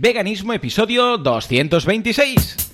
Veganismo episodio 226.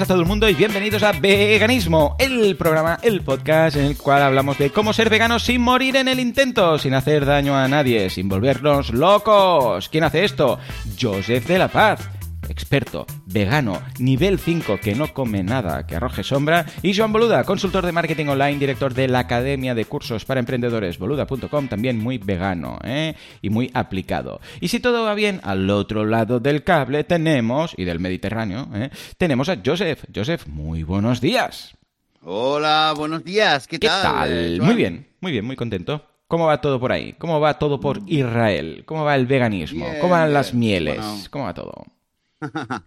A todo el mundo y bienvenidos a Veganismo, el programa, el podcast en el cual hablamos de cómo ser veganos sin morir en el intento, sin hacer daño a nadie, sin volvernos locos. ¿Quién hace esto? Joseph de la Paz experto, vegano, nivel 5 que no come nada que arroje sombra, y Joan Boluda, consultor de marketing online, director de la Academia de Cursos para Emprendedores, boluda.com, también muy vegano ¿eh? y muy aplicado. Y si todo va bien, al otro lado del cable tenemos, y del Mediterráneo, ¿eh? tenemos a Joseph. Joseph, muy buenos días. Hola, buenos días, ¿qué, ¿Qué tal? tal? eh, Muy bien, muy bien, muy contento. ¿Cómo va todo por ahí? ¿Cómo va todo por Israel? ¿Cómo va el veganismo? Bien, ¿Cómo van las mieles? Bueno. ¿Cómo va todo?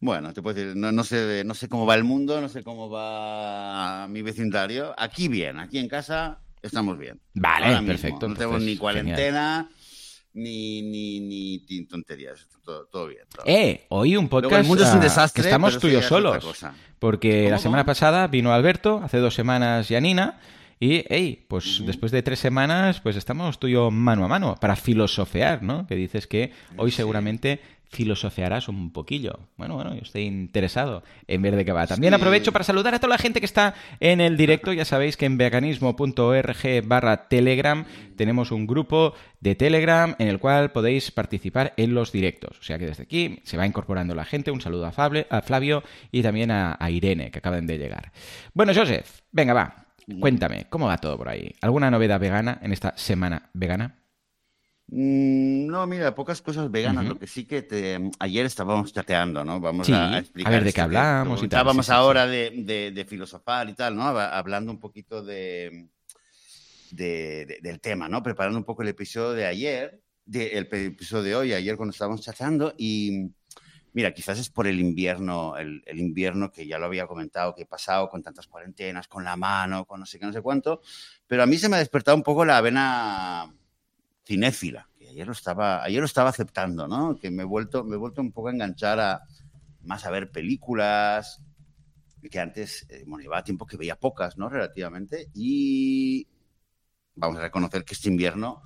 Bueno, te puedo decir, no, no sé, no sé cómo va el mundo, no sé cómo va mi vecindario. Aquí bien, aquí en casa estamos bien. Vale, perfecto, No tenemos entonces, ni cuarentena, ni, ni, ni, ni tonterías. Todo, todo bien. todo. Eh, hoy un Luego, podcast el mundo es un ah, desastre, que estamos tú y yo solos. Porque ¿Cómo, la semana cómo? pasada vino Alberto, hace dos semanas Yanina, y, hey, pues después de tres semanas, pues estamos tú y yo mano a mano para filosofear, ¿no? Que dices que hoy Sí. seguramente filosofearás un poquillo. Bueno, bueno, yo estoy interesado en ver de qué va. También aprovecho para saludar a toda la gente que está en el directo. Ya sabéis que en veganismo.org barra Telegram tenemos un grupo de Telegram en el cual podéis participar en los directos. O sea que desde aquí se va incorporando la gente. Un saludo a, Fable- a Flavio y también a, a Irene, que acaban de llegar. Bueno, Joseph, venga, va. Cuéntame, ¿cómo va todo por ahí? ¿Alguna novedad vegana en esta semana vegana? Mm, No, mira, pocas cosas veganas. Lo que sí que te, ayer estábamos chateando, ¿no? Vamos Sí, a, a explicar. ver de qué hablamos y tal, Estábamos sí, sí, ahora De, de- de filosofar y tal, ¿no? Hab- Hablando un poquito de, de- de- del tema, ¿no? Preparando un poco el episodio de ayer, el episodio de hoy, ayer cuando estábamos chateando y... Mira, quizás es por el invierno, el, el invierno que ya lo había comentado, que he pasado con tantas cuarentenas, con la mano, con no sé qué, no sé cuánto, pero a mí se me ha despertado un poco la vena cinéfila, ayer lo estaba, ayer lo estaba aceptando, ¿no? Que me he vuelto, me he vuelto un poco a enganchar a más a ver películas, que antes, eh, bueno, llevaba tiempo que veía pocas, ¿no? Relativamente, y vamos a reconocer que este invierno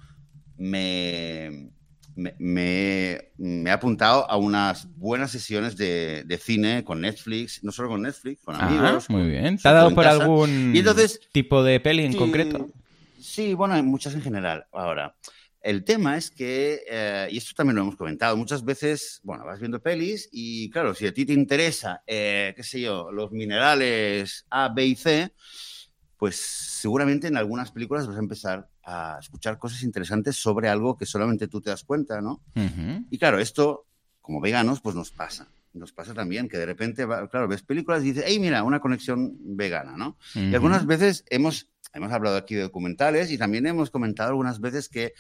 me, me, me- me he apuntado a unas buenas sesiones de, de cine con Netflix, no solo con Netflix, con Ah, amigos. muy con- bien. ¿Te ha dado por casa. algún Y entonces, tipo de peli en Sí, concreto? Sí, bueno, hay muchas en general. Ahora, el tema es que, eh, y esto también lo hemos comentado, muchas veces, bueno, vas viendo pelis y claro, si a ti te interesa, eh, qué sé yo, los minerales A, B y C, pues seguramente en algunas películas vas a empezar a escuchar cosas interesantes sobre algo que solamente tú te das cuenta, ¿no? Y claro, esto, como veganos, pues nos pasa. Nos pasa también que de repente, va- claro, ves películas y dices, hey, mira, una conexión vegana, ¿no? Y algunas veces hemos, hemos hablado aquí de documentales y también hemos comentado algunas veces que,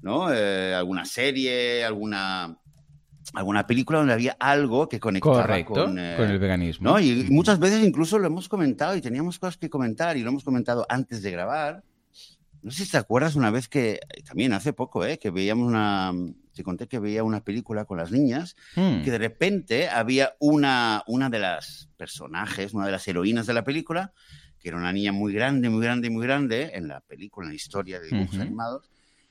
¿no? Eh, alguna serie, alguna, alguna película donde había algo que conectaba Correcto, con, con, eh, el veganismo. ¿no? Y muchas veces incluso lo hemos comentado y teníamos cosas que comentar y lo hemos comentado antes de grabar. No sé si te acuerdas una vez que, también hace poco, ¿eh? que veíamos una, te conté que veía una película con las niñas Mm. que de repente había una, una de las personajes, una de las heroínas de la película, que era una niña muy grande, muy grande, muy grande en la película, en la historia de dibujos animados,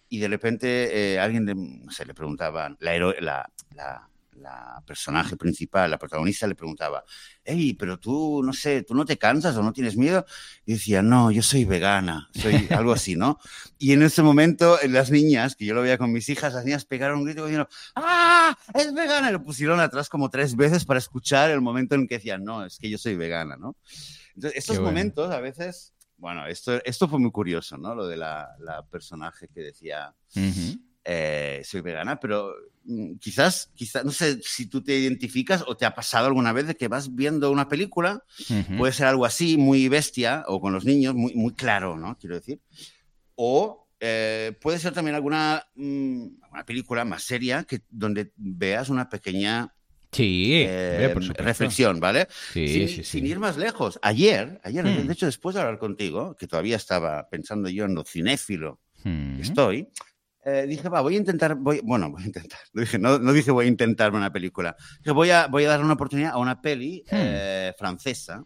y de repente eh, alguien no sé, le preguntaba, la, la, la- la personaje principal, la protagonista le preguntaba, hey, pero tú, no sé, tú no te cansas o no tienes miedo, y decía, no, yo soy vegana, soy algo así, ¿no? Y en ese momento, las niñas, que yo lo veía con mis hijas, las niñas pegaron un grito diciendo, ¡ah! ¡Es vegana! Y lo pusieron atrás como tres veces para escuchar el momento en que decían, no, es que yo soy vegana, ¿no? Entonces, estos bueno. momentos a veces, bueno, esto, esto fue muy curioso, ¿no? Lo de la, la personaje que decía. Eh, soy vegana, pero mm, quizás, quizás, no sé si tú te identificas o te ha pasado alguna vez de que vas viendo una película Ujú. Puede ser algo así, muy bestia, o con los niños, muy, muy claro, ¿no? Quiero decir. O eh, puede ser también alguna, mm, alguna película más seria que, donde veas una pequeña Sí, eh, por reflexión, ¿vale? Sí, sin, sí, sí. sin ir más lejos. Ayer, ayer, Mm. de hecho, después de hablar contigo, que todavía estaba pensando yo en lo cinéfilo que estoy, eh, dije, va, voy a intentar, voy, bueno, voy a intentar, dije, no, no, dije voy a intentarme una película, dije, voy a, voy a dar una oportunidad a una peli Hmm. eh, francesa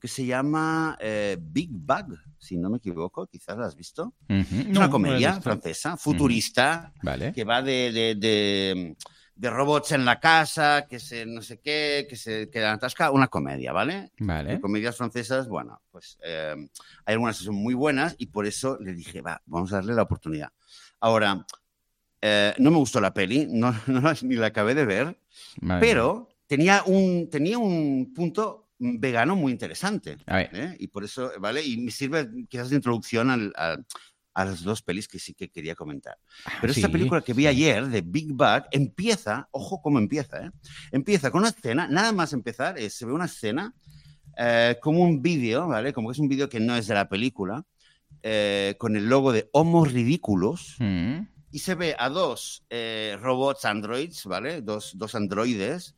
que se llama eh, Big Bug, si no me equivoco, quizás la has visto. Ujú. Es No, una no comedia visto. francesa, futurista, Vale. que va de, de, de- de robots en la casa, que se no sé qué, que se quedan atascados, una comedia, ¿vale? Vale. De comedias francesas, bueno, pues eh, hay algunas que son muy buenas y por eso le dije, va, vamos a darle la oportunidad. Ahora, eh, no me gustó la peli, no, no la- ni la acabé de ver, Vale. pero tenía un, tenía un punto vegano muy interesante. A. ¿eh? Y por eso, ¿vale? Y me sirve quizás de introducción al- al- a las dos pelis que sí que quería comentar. Pero esta Sí. película que vi ayer, de Big Bug, empieza, ojo cómo empieza, ¿eh? Empieza con una escena, nada más empezar, eh, se ve una escena eh, como un vídeo, ¿vale? Como que es un vídeo que no es de la película, eh, con el logo de Homo Ridículos, Mm. y se ve a dos eh, robots androids, ¿vale? Dos, dos androides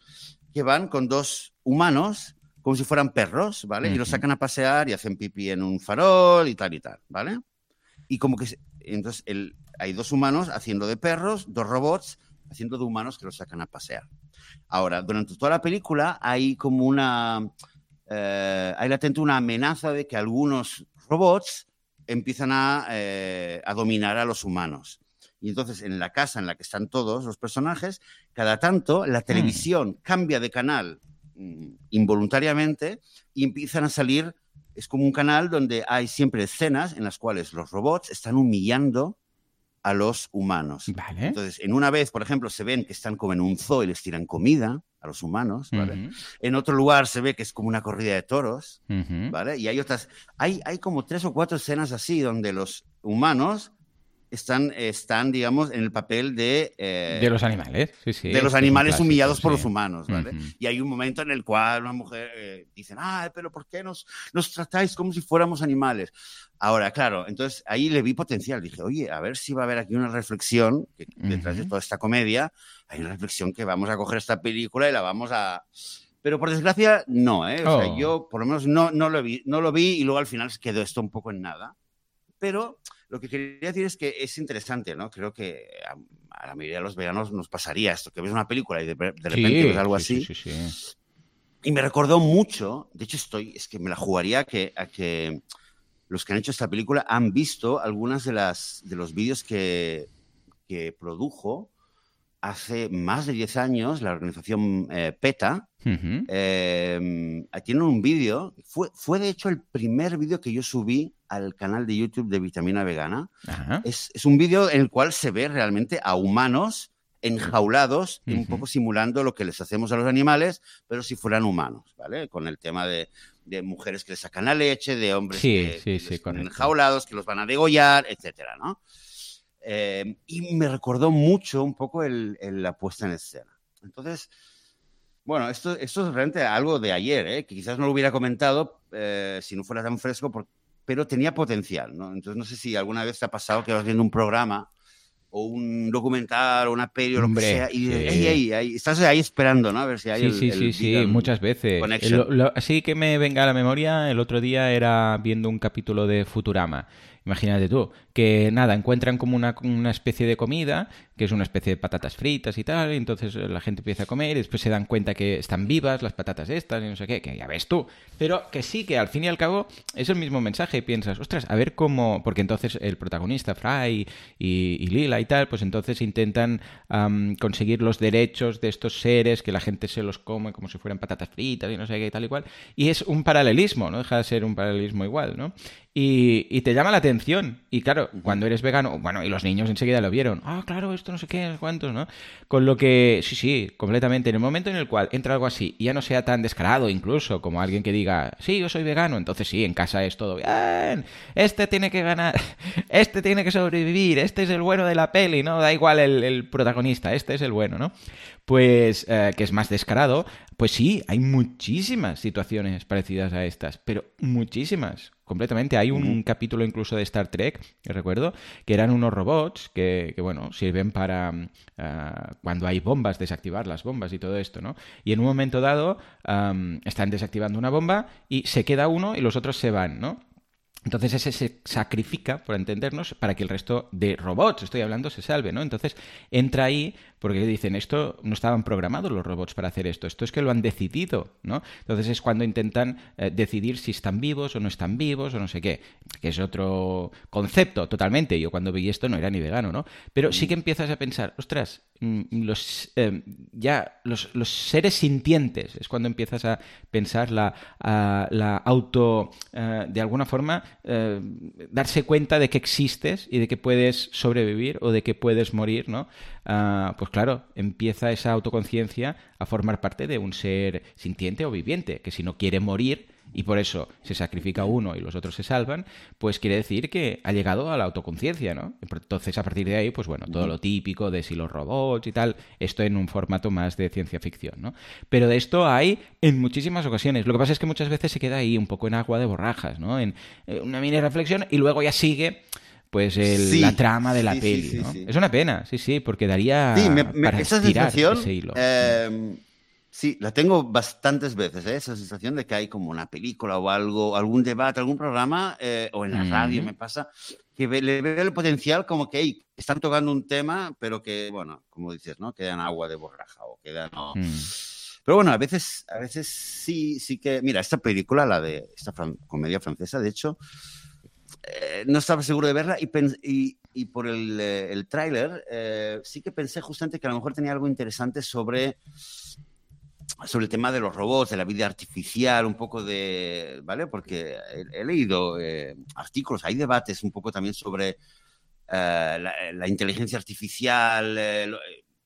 que van con dos humanos como si fueran perros, ¿vale? Y los sacan a pasear y hacen pipí en un farol y tal y tal, ¿vale? Y como que... se- Entonces, el, hay dos humanos haciendo de perros, dos robots haciendo de humanos que los sacan a pasear. Ahora, durante toda la película hay como una... eh, hay latente una amenaza de que algunos robots empiezan a, eh, a dominar a los humanos. Y entonces en la casa en la que están todos los personajes, cada tanto la televisión cambia de canal mm, involuntariamente y empiezan a salir, es como un canal donde hay siempre escenas en las cuales los robots están humillando a los humanos. Vale. Entonces, en una vez, por ejemplo, se ven que están como en un zoo y les tiran comida a los humanos. En otro lugar se ve que es como una corrida de toros. ¿vale? Y hay otras, hay, hay como tres o cuatro escenas así donde los humanos están, están digamos, en el papel de... eh, De los animales, sí, sí. de los esto es un animales clásico, humillados por sí. los humanos, ¿vale? Ujú. Y hay un momento en el cual una mujer eh, dice, ah, pero ¿por qué nos, nos tratáis como si fuéramos animales? Ahora, claro, entonces ahí le vi potencial. Dije, oye, a ver si va a haber aquí una reflexión, que detrás de Ujú. toda esta comedia, hay una reflexión que vamos a coger esta película y la vamos a... Pero por desgracia, no, ¿eh? O sea, Oh. yo por lo menos no, no, lo vi, no lo vi y luego al final se quedó esto un poco en nada. Pero lo que quería decir es que es interesante, ¿no? Creo que a, a la mayoría de los veganos nos pasaría esto, que ves una película y de, de repente Sí, ves algo sí, así. Sí, sí, sí. Y me recordó mucho, de hecho estoy, es que me la jugaría a que, a que los que han hecho esta película han visto algunas de las de los vídeos que, que produjo hace más de 10 años la organización eh, PETA. Ujú. Eh, tienen un vídeo, fue, fue de hecho el primer vídeo que yo subí al canal de YouTube de Vitamina Vegana. Es, es un vídeo en el cual se ve realmente a humanos enjaulados, un Ujú. poco simulando lo que les hacemos a los animales, pero si fueran humanos, ¿vale? Con el tema de, de mujeres que les sacan la leche, de hombres Sí, que, sí, que sí, enjaulados, que los van a degollar, etcétera, ¿no? Eh, y me recordó mucho un poco el, el- la puesta en escena. Entonces, bueno, esto, esto es realmente algo de ayer, ¿eh? que quizás no lo hubiera comentado eh, si no fuera tan fresco, por- pero tenía potencial, ¿no? Entonces, no sé si alguna vez te ha pasado que vas viendo un programa o un documental o una peli o lo que sea y dices, sí. "Ey, ey, ey", estás ahí esperando, ¿no? A ver si hay Sí, el, sí, el sí, sí, vegan muchas veces. connection. Lo- lo- así que me venga a la memoria, el otro día era viendo un capítulo de Futurama. Imagínate tú, que nada, encuentran como una, una especie de comida, que es una especie de patatas fritas y tal, y entonces eh, la gente empieza a comer y después se dan cuenta que están vivas las patatas estas y no sé qué, que ya ves tú. Pero que sí, que al fin y al cabo es el mismo mensaje y piensas, ostras, a ver cómo, porque entonces el protagonista, Fry y, y Lila y tal, pues entonces intentan am, conseguir los derechos de estos seres, que la gente se los come como si fueran patatas fritas y no sé qué y tal y cual. Y es un paralelismo, no deja de ser un paralelismo igual, ¿no? Y, y te llama la atención. Y claro, cuando eres vegano, bueno, y los niños enseguida lo vieron. Ah, claro, no sé qué, cuántos, ¿no? Con lo que, sí, sí, completamente. En el momento en el cual entra algo así y ya no sea tan descarado, incluso, como alguien que diga, sí, yo soy vegano, entonces sí, en casa es todo bien. Este tiene que ganar, este tiene que sobrevivir, este es el bueno de la peli, ¿no? Da igual el, el protagonista, este es el bueno, ¿no? Pues, eh, que es más descarado, pues sí, hay muchísimas situaciones parecidas a estas, pero muchísimas, completamente. Hay un capítulo incluso de Star Trek, que recuerdo, que eran unos robots que, que, bueno, sirven para ah, cuando hay bombas, desactivar las bombas y todo esto, ¿no? Y en un momento dado am, están desactivando una bomba y se queda uno y los otros se van, ¿no? Entonces ese se sacrifica, por entendernos, para que el resto de robots, estoy hablando, se salve, ¿no? Entonces entra ahí porque dicen, esto no estaban programados los robots para hacer esto, esto es que lo han decidido, ¿no? Entonces es cuando intentan eh, decidir si están vivos o no están vivos o no sé qué, que es otro concepto totalmente. Yo cuando vi esto no era ni vegano, ¿no? Pero sí que empiezas a pensar, ostras, mm, los, eh, ya los, seres sintientes es cuando empiezas a pensar la, la auto, eh, de alguna forma, darse cuenta de que existes y de que puedes sobrevivir o de que puedes morir, ¿no? Ah, pues claro, empieza esa autoconciencia a formar parte de un ser sintiente o viviente, que si no quiere morir y por eso se sacrifica uno y los otros se salvan, pues quiere decir que ha llegado a la autoconciencia, ¿no? Entonces, a partir de ahí, pues bueno, todo lo típico de si los robots y tal, esto en un formato más de ciencia ficción, ¿no? Pero de esto hay en muchísimas ocasiones. Lo que pasa es que muchas veces se queda ahí un poco en agua de borrajas, ¿no? En eh, una mini reflexión y luego ya sigue pues la trama de la peli. ¿no? Es una pena, sí, sí, porque daría para esa sensación, ese hilo. Em, sí, la tengo bastantes veces, ¿eh? esa sensación de que hay como una película o algo, algún debate, algún programa, eh, o en la radio me pasa, que le veo el potencial como que están tocando un tema, pero que, bueno, como dices, ¿no? Quedan agua de borraja o quedan... Mm. Pero bueno, a veces, a veces sí, sí que... Mira, esta película, la de esta comedia francesa, de hecho, eh, no estaba seguro de verla y, por el, eh, tráiler eh, sí que pensé justamente que a lo mejor tenía algo interesante sobre, sobre el tema de los robots, de la vida artificial, un poco de, ¿vale? Porque he, leído artículos, hay debates un poco también sobre la, inteligencia artificial,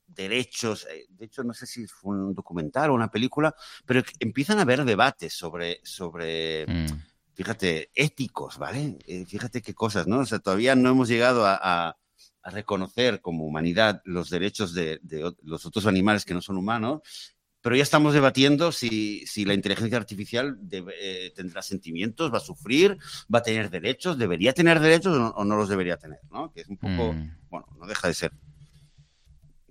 derechos, de hecho no sé si fue un documental o una película, pero empiezan a haber debates sobre... sobre mm fíjate, éticos, ¿vale? Eh, fíjate qué cosas, ¿no? O sea, todavía no hemos llegado a, reconocer como humanidad los derechos de, los otros animales que no son humanos, pero ya estamos debatiendo si, la inteligencia artificial eh, tendrá sentimientos, va a sufrir, va a tener derechos, debería tener derechos o no, los debería tener, ¿no? Que es un poco, mm. bueno, no deja de ser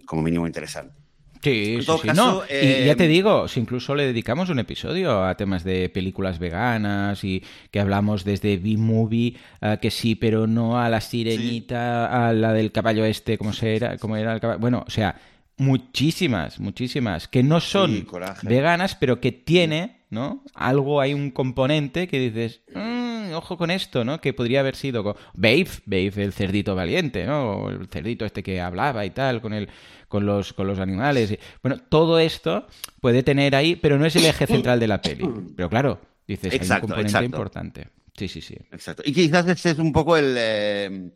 como mínimo interesante. Sí, sí, no. Y ya te eh, digo, si incluso le dedicamos un episodio a temas de películas veganas y que hablamos desde B-Movie, eh, que sí, pero no a la sirenita, a la del caballo este, como se era, como era el caballo. Bueno, o sea, muchísimas, muchísimas, que no son veganas, pero que tiene, ¿no? Algo, hay un componente que dices, mm, ojo con esto, ¿no? Que podría haber sido Babe, Babe, el cerdito valiente, ¿no? el cerdito este que hablaba y tal, con el con los, con los animales. Bueno, todo esto puede tener ahí, pero no es el eje central de la peli. Pero claro, dices, hay un componente importante. Sí, sí, sí. Exacto. Y quizás este es un poco el, eh,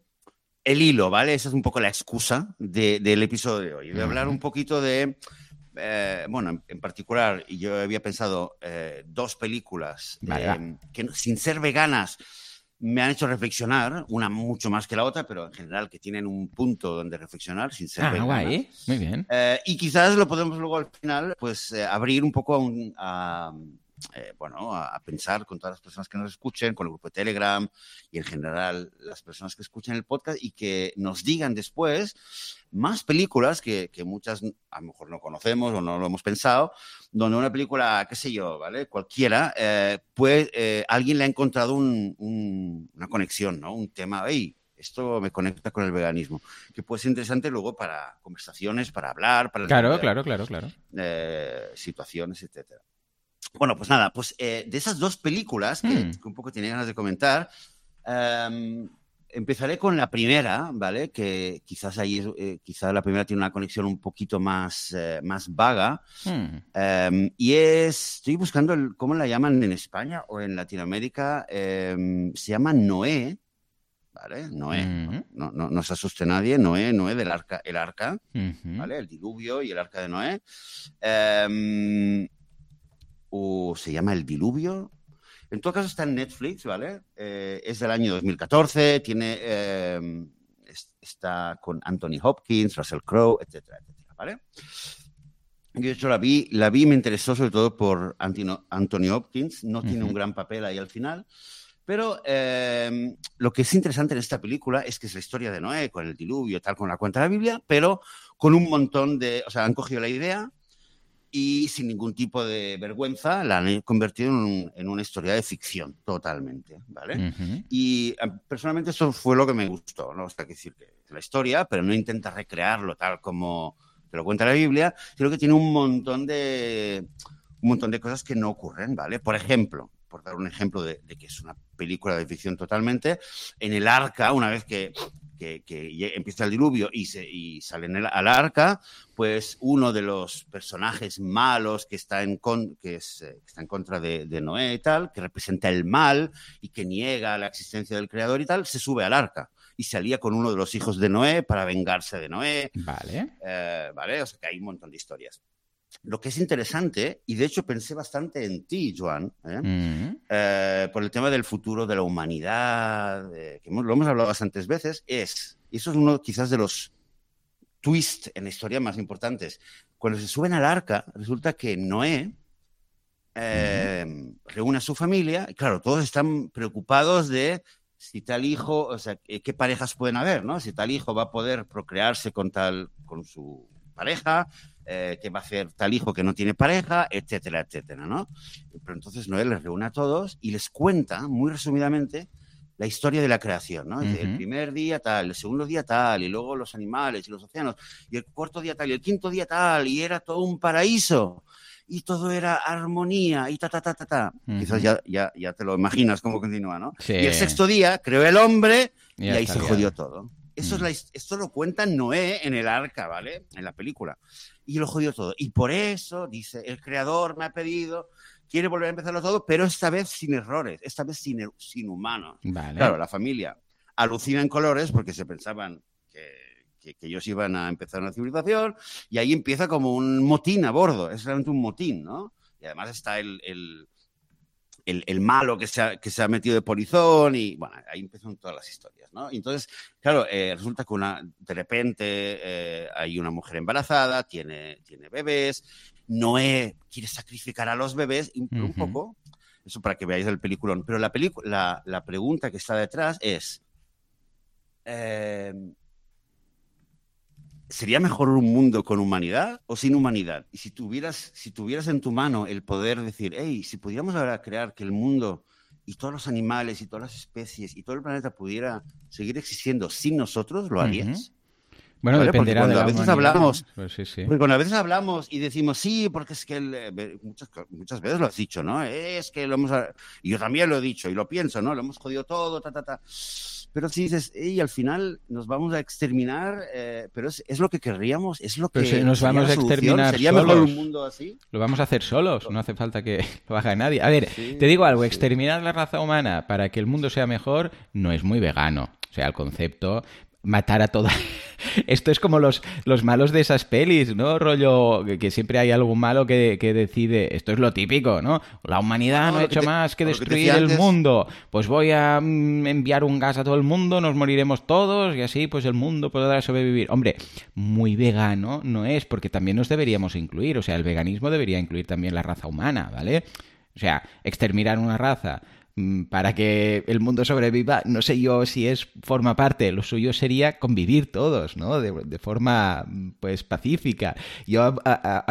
el hilo, ¿vale? Esa es un poco la excusa del episodio de hoy. De hablar un poquito de. Eh, bueno, en, particular, yo había pensado eh, dos películas que sin ser veganas me han hecho reflexionar, una mucho más que la otra, pero en general que tienen un punto donde reflexionar sin ser ah, guay. Muy bien. Eh, y quizás lo podemos luego al final, pues, eh, abrir un poco a, un, a, eh, bueno, a, pensar con todas las personas que nos escuchen, con el grupo de Telegram y en general las personas que escuchen el podcast y que nos digan después más películas que, que muchas a lo mejor no conocemos o no lo hemos pensado, donde una película, qué sé yo, ¿vale? Cualquiera, eh, pues alguien le ha encontrado un, una conexión, ¿no? Un tema, hey, esto me conecta con el veganismo, que puede ser interesante luego para conversaciones, para hablar, para... Claro, claro, claro, claro. situaciones, etcétera. Bueno, pues nada, pues eh, de esas dos películas que, hmm. un poco tenía ganas de comentar, em, empezaré con la primera, ¿vale? Que quizás ahí, eh, quizás la primera tiene una conexión un poquito más, eh, más vaga. Hmm. Em, y es, estoy buscando el, cómo la llaman en España o en Latinoamérica, em, se llama Noé. ¿Vale? Noé, hmm. no, no, no, se asuste nadie, Noé, Noé del arca, el arca, ¿vale? El diluvio y el arca de Noé o se llama El Diluvio. En todo caso está en Netflix, ¿vale? Eh, es del año 2014, tiene, em, está con Anthony Hopkins, Russell Crowe, etcétera, etcétera, ¿vale? Yo de hecho la vi, la vi y me interesó sobre todo por Anthony Hopkins, no tiene un gran papel ahí al final, pero em, lo que es interesante en esta película es que es la historia de Noé con el diluvio, tal como la cuenta la Biblia, pero con un montón de, o sea, han cogido la idea, y sin ningún tipo de vergüenza la han convertido en, una historia de ficción totalmente, ¿vale? Y eh, personalmente eso fue lo que me gustó, ¿no? O sea, que decir que la historia, pero no intenta recrearlo tal como te lo cuenta la Biblia, sino que tiene un montón de un montón de cosas que no ocurren, ¿vale? Por ejemplo, por dar un ejemplo de, que es una película de ficción totalmente, en el arca, una vez que, empieza el diluvio y, se, y salen al arca, pues uno de los personajes malos que está en, que, es, eh, está en contra de, Noé y tal, que representa el mal y que niega la existencia del creador y tal, se sube al arca y se alía con uno de los hijos de Noé para vengarse de Noé. Vale. Eh, vale, o sea que hay un montón de historias. Lo que es interesante, y de hecho pensé bastante en ti, Joan, ¿eh? Mm. Eh, por el tema del futuro de la humanidad, que lo hemos hablado bastantes veces, es, y eso es uno quizás de los twists en la historia más importantes, cuando se suben al arca, resulta que Noé reúne a su familia, y claro, todos están preocupados de si tal hijo, o sea, qué parejas pueden haber, ¿no? Si tal hijo va a poder procrearse con tal, con su pareja, eh, qué va a hacer tal hijo que no tiene pareja, etcétera, etcétera, ¿no? Pero entonces Noé les reúne a todos y les cuenta, muy resumidamente, la historia de la creación, ¿no? El primer día tal, el segundo día tal, y luego los animales y los océanos, y el cuarto día tal, y el quinto día tal, y era todo un paraíso y todo era armonía y ta, ta, ta, ta, ta. Quizás ya, ya, ya, te lo imaginas cómo continúa, ¿no? Y el sexto día creó el hombre y, ahí se jodió todo. Eso es la, esto lo cuenta Noé en el arca, ¿vale? En la película. Y lo jodió todo. Y por eso, dice, el creador me ha pedido, quiere volver a empezarlo todo, pero esta vez sin errores, esta vez sin, sin humanos. Claro, la familia alucina en colores porque se pensaban que que, ellos iban a empezar una civilización y ahí empieza como un motín a bordo, es realmente un motín, ¿no? Y además está el, el, el, malo que se, ha, que se ha metido de polizón y bueno, ahí empiezan todas las historias, ¿no? entonces, claro, eh, resulta que una, de repente eh, hay una mujer embarazada, tiene, tiene bebés, Noé quiere sacrificar a los bebés, un, poco, eso para que veáis el peliculón, pero la, la, la pregunta que está detrás es... Eh, ¿Sería mejor un mundo con humanidad o sin humanidad? Y si tuvieras, si tuvieras en tu mano el poder decir, hey, si pudiéramos ahora crear que el mundo y todos los animales y todas las especies y todo el planeta pudiera seguir existiendo sin nosotros, ¿lo harías? Bueno, dependerá de a veces hablamos, pues Porque cuando a veces hablamos y decimos, sí, porque es que eh, muchas, muchas veces lo has dicho, ¿no? Es que lo hemos... Y yo también lo he dicho y lo pienso, ¿no? Lo hemos jodido todo, ta, ta, ta. Pero si dices, y al final nos vamos a exterminar, eh, pero es, es, lo que querríamos, es lo que... Pero nos vamos a exterminar ¿Sería mejor un mundo así? Lo vamos a hacer solos, no hace falta que lo haga nadie. A ver, te digo algo, exterminar la raza humana para que el mundo sea mejor no es muy vegano. O sea, el concepto, matar a toda... Esto es como los, los malos de esas pelis, ¿no? Rollo que, siempre hay algún malo que, decide, esto es lo típico, ¿no? La humanidad no, ha hecho más que destruir el mundo, pues voy a mm, enviar un gas a todo el mundo, nos moriremos todos y así pues el mundo podrá sobrevivir. Hombre, muy vegano no es, porque también nos deberíamos incluir, o sea, el veganismo debería incluir también la raza humana, ¿vale? O sea, exterminar una raza para que el mundo sobreviva, no sé yo si es forma parte, lo suyo sería convivir todos, ¿no? De, forma, pues, pacífica. Yo,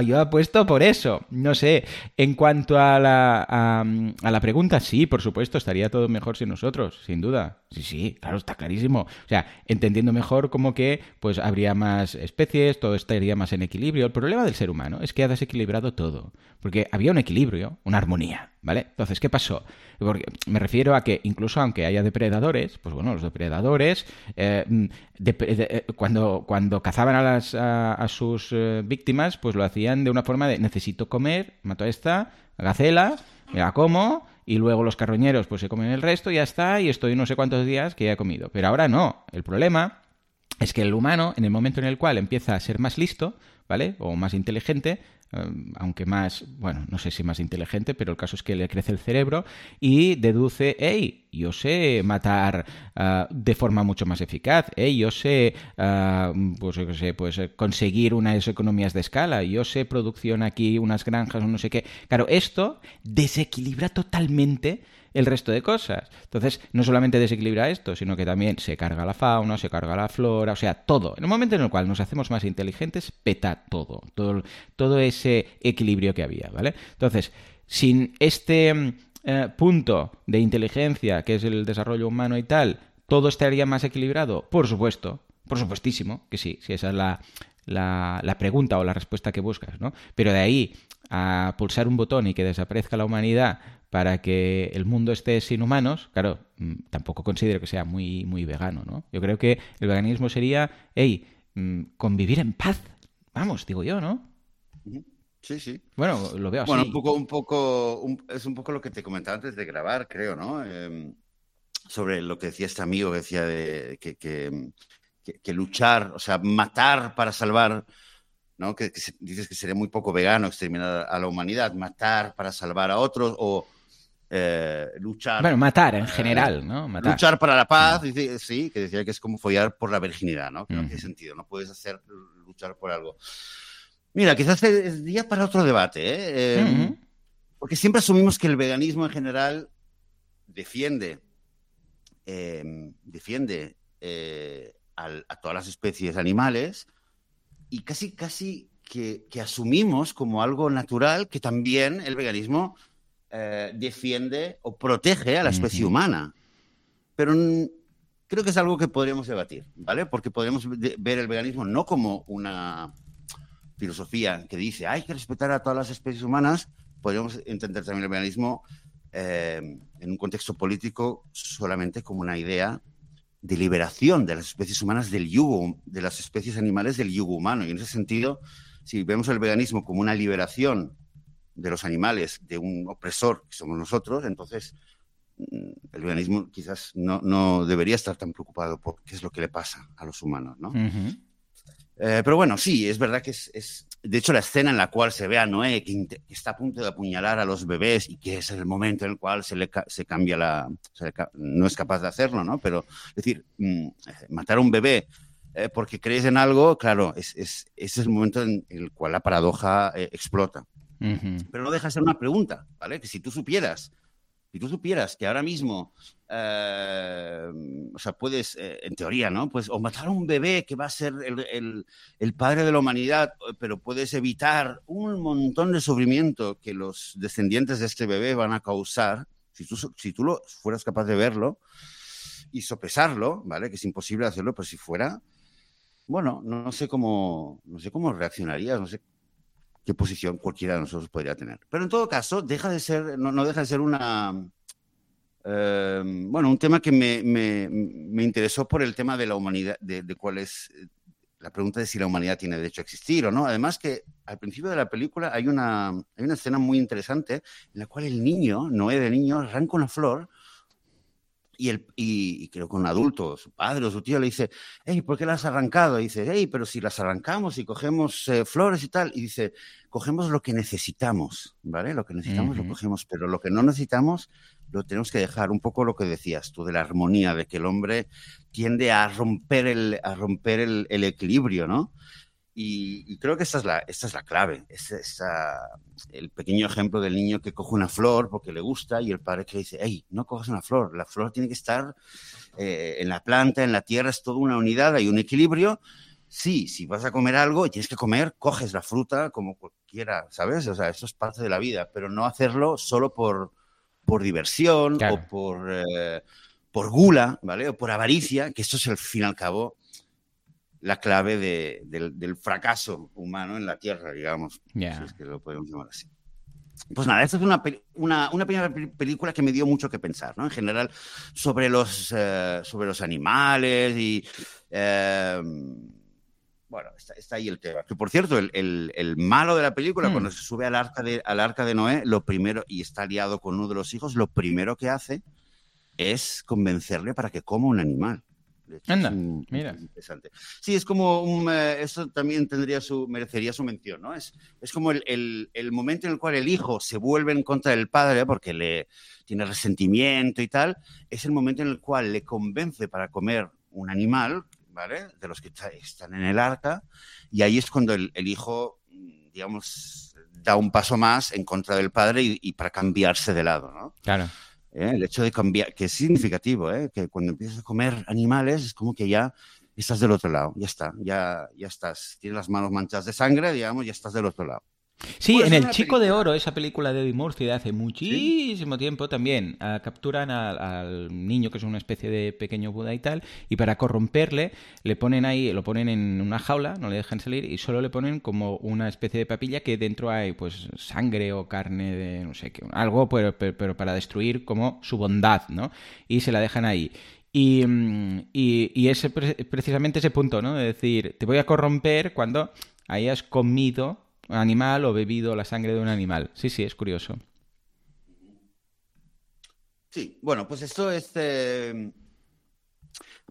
yo apuesto por eso, no sé. En cuanto a la, a, la pregunta, sí, por supuesto, estaría todo mejor sin nosotros, sin duda. Sí, sí, claro, está clarísimo. O sea, entendiendo mejor como que, pues, habría más especies, todo estaría más en equilibrio. El problema del ser humano es que ha desequilibrado todo, porque había un equilibrio, una armonía, ¿vale? Entonces, ¿qué pasó? Porque me refiero a que incluso aunque haya depredadores, pues bueno, los depredadores, eh, mm, eh, cuando, cuando cazaban a, las, a, sus eh, víctimas, pues lo hacían de una forma de necesito comer, mato a esta, gacela, me la como, y luego los carroñeros pues se comen el resto, y ya está, y estoy no sé cuántos días que ya he comido. Pero ahora no, el problema es que el humano, en el momento en el cual empieza a ser más listo, ¿vale? O más inteligente, aunque más, bueno, no sé si más inteligente, pero el caso es que le crece el cerebro y deduce, hey, yo sé matar ah, de forma mucho más eficaz, hey, yo sé, uh, pues, yo sé, pues conseguir unas economías de escala, yo sé producción aquí, unas granjas, no sé qué. Claro, esto desequilibra totalmente el resto de cosas. Entonces, no solamente desequilibra esto, sino que también se carga la fauna, se carga la flora, o sea, todo. En el momento en el cual nos hacemos más inteligentes, peta todo. Todo, todo es ese equilibrio que había, ¿vale? Entonces, sin este eh, punto de inteligencia, que es el desarrollo humano y tal, ¿todo estaría más equilibrado? Por supuesto, por supuestísimo que sí, si esa es la, la, pregunta o la respuesta que buscas, ¿no? Pero de ahí a pulsar un botón y que desaparezca la humanidad para que el mundo esté sin humanos, claro, mm, tampoco considero que sea muy, muy vegano, ¿no? Yo creo que el veganismo sería, hey, mm, convivir en paz, vamos, digo yo, ¿no? Sí, sí. Bueno, lo veo así. Bueno, un poco, un poco, es un poco lo que te comentaba antes de grabar, creo, ¿no? Em, sobre lo que decía este amigo, que decía de, que, que, luchar, o sea, matar para salvar, ¿no? Que, dices que sería muy poco vegano exterminar a la humanidad, matar para salvar a otros o eh, luchar. Bueno, matar en general, ¿no? Luchar para la paz, sí, que decía que es como follar por la virginidad, ¿no? Que no tiene sentido, no puedes hacer luchar por algo. Mira, quizás es día para otro debate, ¿eh? Em, porque siempre asumimos que el veganismo en general defiende, em, defiende eh, a todas las especies animales y casi, casi que, asumimos como algo natural que también el veganismo eh, defiende o protege a la especie humana. Pero creo que es algo que podríamos debatir, ¿vale? Porque podríamos ver el veganismo no como una filosofía que dice hay que respetar a todas las especies humanas, podríamos entender también el veganismo eh, en un contexto político solamente como una idea de liberación de las especies humanas del yugo, de las especies animales del yugo humano. Y en ese sentido, si vemos el veganismo como una liberación de los animales de un opresor que somos nosotros, entonces mm, el veganismo quizás no, no debería estar tan preocupado por qué es lo que le pasa a los humanos, ¿no? Eh, pero bueno, sí, es verdad que es, De hecho, la escena en la cual se ve a Noé que, está a punto de apuñalar a los bebés y que es el momento en el cual se le se cambia la. no es capaz de hacerlo, ¿no? Pero, es decir, mm, matar a un bebé eh, porque crees en algo, claro, es, es, es el momento en el cual la paradoja eh, explota. Pero no deja de ser una pregunta, ¿vale? Que si tú supieras si tú supieras que ahora mismo, eh, o sea, puedes, eh, en teoría, ¿no? Pues o matar a un bebé que va a ser el, padre de la humanidad, pero puedes evitar un montón de sufrimiento que los descendientes de este bebé van a causar, si tú, si tú lo fueras capaz de verlo y sopesarlo, ¿vale? Que es imposible hacerlo, pero si fuera, bueno, no, no sé cómo, no sé cómo reaccionarías, no sé qué posición cualquiera de nosotros podría tener. Pero en todo caso, deja de ser, no, deja de ser una, eh, bueno, un tema que me, me, interesó por el tema de la humanidad, de, cuál es eh, la pregunta de si la humanidad tiene derecho a existir o no. Además que al principio de la película hay una, hay una escena muy interesante en la cual el niño, Noé de niño, arranca una flor y, el, y, creo que un adulto, su padre o su tío le dice, hey, ¿por qué las has arrancado? Y dice, hey, pero si las arrancamos y cogemos eh, flores y tal, y dice, cogemos lo que necesitamos, ¿vale? Lo que necesitamos lo cogemos, pero lo que no necesitamos lo tenemos que dejar. Un poco lo que decías tú de la armonía, de que el hombre tiende a romper el, a romper el, el equilibrio, ¿no? Y, creo que esta es la, esta es la clave. Es, el pequeño ejemplo del niño que coge una flor porque le gusta y el padre que le dice, hey, no cojas una flor, la flor tiene que estar eh, en la planta, en la tierra, es toda una unidad, hay un equilibrio. Sí, si vas a comer algo y tienes que comer, coges la fruta como cualquiera, ¿sabes? O sea, eso es parte de la vida, pero no hacerlo solo por, por diversión o por, eh, por gula, ¿vale? O por avaricia, que esto es al fin y al cabo la clave del, fracaso humano en la Tierra, digamos. Si es que lo podemos llamar así. Pues nada, esta es una, una, una, primera película que me dio mucho que pensar, ¿no? En general, sobre los, eh, sobre los animales y... Eh, bueno, está, ahí el tema. Que por cierto, el, el, malo de la película, mm. cuando se sube al arca, de, al arca de Noé, lo primero, y está aliado con uno de los hijos, lo primero que hace es convencerle para que coma un animal. Anda, mira. Interesante. Sí, es como un, eh, eso también tendría su, merecería su mención, ¿no? Es, es como el, el, el, momento en el cual el hijo se vuelve en contra del padre porque le tiene resentimiento y tal, es el momento en el cual le convence para comer un animal, ¿vale? De los que están en el arca, y ahí es cuando el, el hijo, digamos, da un paso más en contra del padre y, y para cambiarse de lado, ¿no? Claro. ¿Eh? el hecho de cambiar, que es significativo, ¿eh? que cuando empiezas a comer animales es como que ya estás del otro lado, ya está, ya, ya estás, tienes las manos manchadas de sangre, digamos, ya estás del otro lado. Sí, Bueno, en El Chico de Oro, esa película de Eddie Murphy de hace muchísimo tiempo también, capturan al, al niño que es una especie de pequeño Buda y tal, y para corromperle le ponen ahí, lo ponen en una jaula, no le dejan salir, y solo le ponen como una especie de papilla que dentro hay pues sangre o carne de no sé qué, algo, pero, pero, pero para destruir como su bondad, ¿no? Y se la dejan ahí. Y, mm, y, y ese pre- precisamente ese punto, ¿no? De decir, te voy a corromper cuando hayas comido animal o bebido la sangre de un animal. Sí, sí, es curioso. Sí, bueno, pues esto es. eh,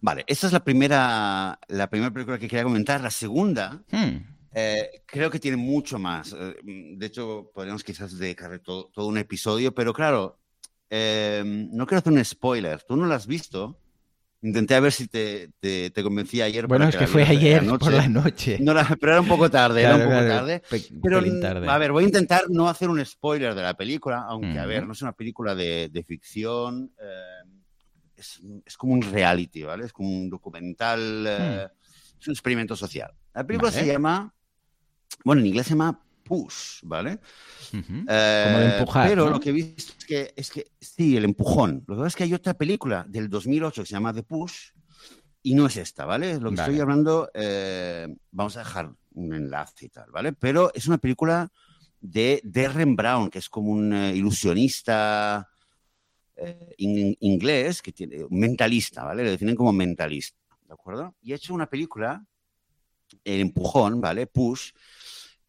Vale, esta es la primera, la primera película que quería comentar. La segunda, Hmm. eh, creo que tiene mucho más. Eh, De hecho, podríamos quizás dedicarle todo, todo un episodio, pero claro, eh, no quiero hacer un spoiler. Tú no la has visto. Intenté a ver si te, te, te convencía ayer. Bueno, es que fue ayer por la noche. No pero era un poco tarde, era un poco claro, tarde. pe- Pero, tarde. a ver, voy a intentar no hacer un spoiler de la película, aunque, a ver, no es una película de, de ficción, eh, es, es como un reality, ¿vale? Es como un documental, eh, es un experimento social. La película Hmm. Vale. se llama, bueno, en inglés se llama Push, ¿vale? Eh, Como de empujar, Pero ¿no? lo que he visto es que, es que, sí, el empujón. Lo que pasa es que hay otra película del 2008 que se llama The Push y no es esta, ¿vale? Lo que Vale. estoy hablando, eh, vamos a dejar un enlace y tal, ¿vale? Pero es una película de Derren Brown, que es como un eh, ilusionista eh, in- inglés, que tiene, un mentalista, ¿vale? Le definen como mentalista, ¿de acuerdo? Y ha hecho una película, El Empujón, ¿vale? Push,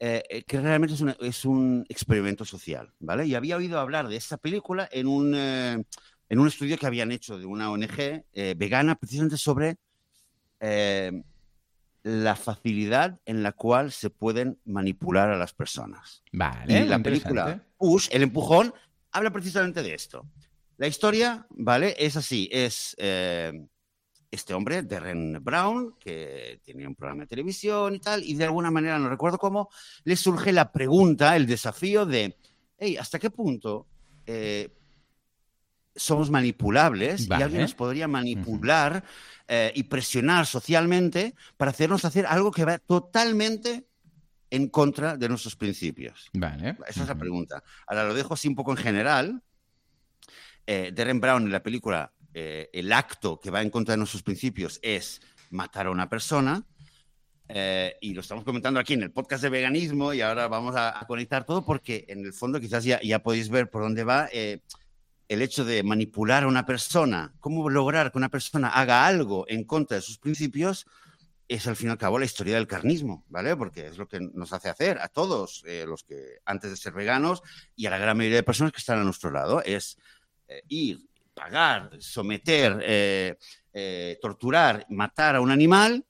eh, eh, que realmente es, una- es un experimento social, ¿vale? Y había oído hablar de esta película en un, eh, en un estudio que habían hecho de una ONG eh, vegana precisamente sobre la facilidad en la cual se pueden manipular a las personas. Vale, Y la película Push, el empujón, habla precisamente de esto. La historia, ¿vale? Es así, es este hombre, Derren Brown, que tenía un programa de televisión y tal, y de alguna manera, no recuerdo cómo, le surge la pregunta, el desafío de, hey, ¿hasta qué punto eh, somos manipulables Vale. y alguien nos podría manipular eh, y presionar socialmente para hacernos hacer algo que va totalmente en contra de nuestros principios? Vale. Esa es la pregunta. Ahora lo dejo así un poco en general. Eh, Darren Brown en la película, eh, el acto que va en contra de nuestros principios es matar a una persona. eh, y lo estamos comentando aquí en el podcast de veganismo y ahora vamos a, a conectar todo porque en el fondo quizás ya, ya podéis ver por dónde va eh, el hecho de manipular a una persona, cómo lograr que una persona haga algo en contra de sus principios, es al fin y al cabo la historia del carnismo, ¿vale? Porque es lo que nos hace hacer a todos los que antes de ser veganos y a la gran mayoría de personas que están a nuestro lado, es ir, pagar, someter, eh, eh, torturar, matar a un animal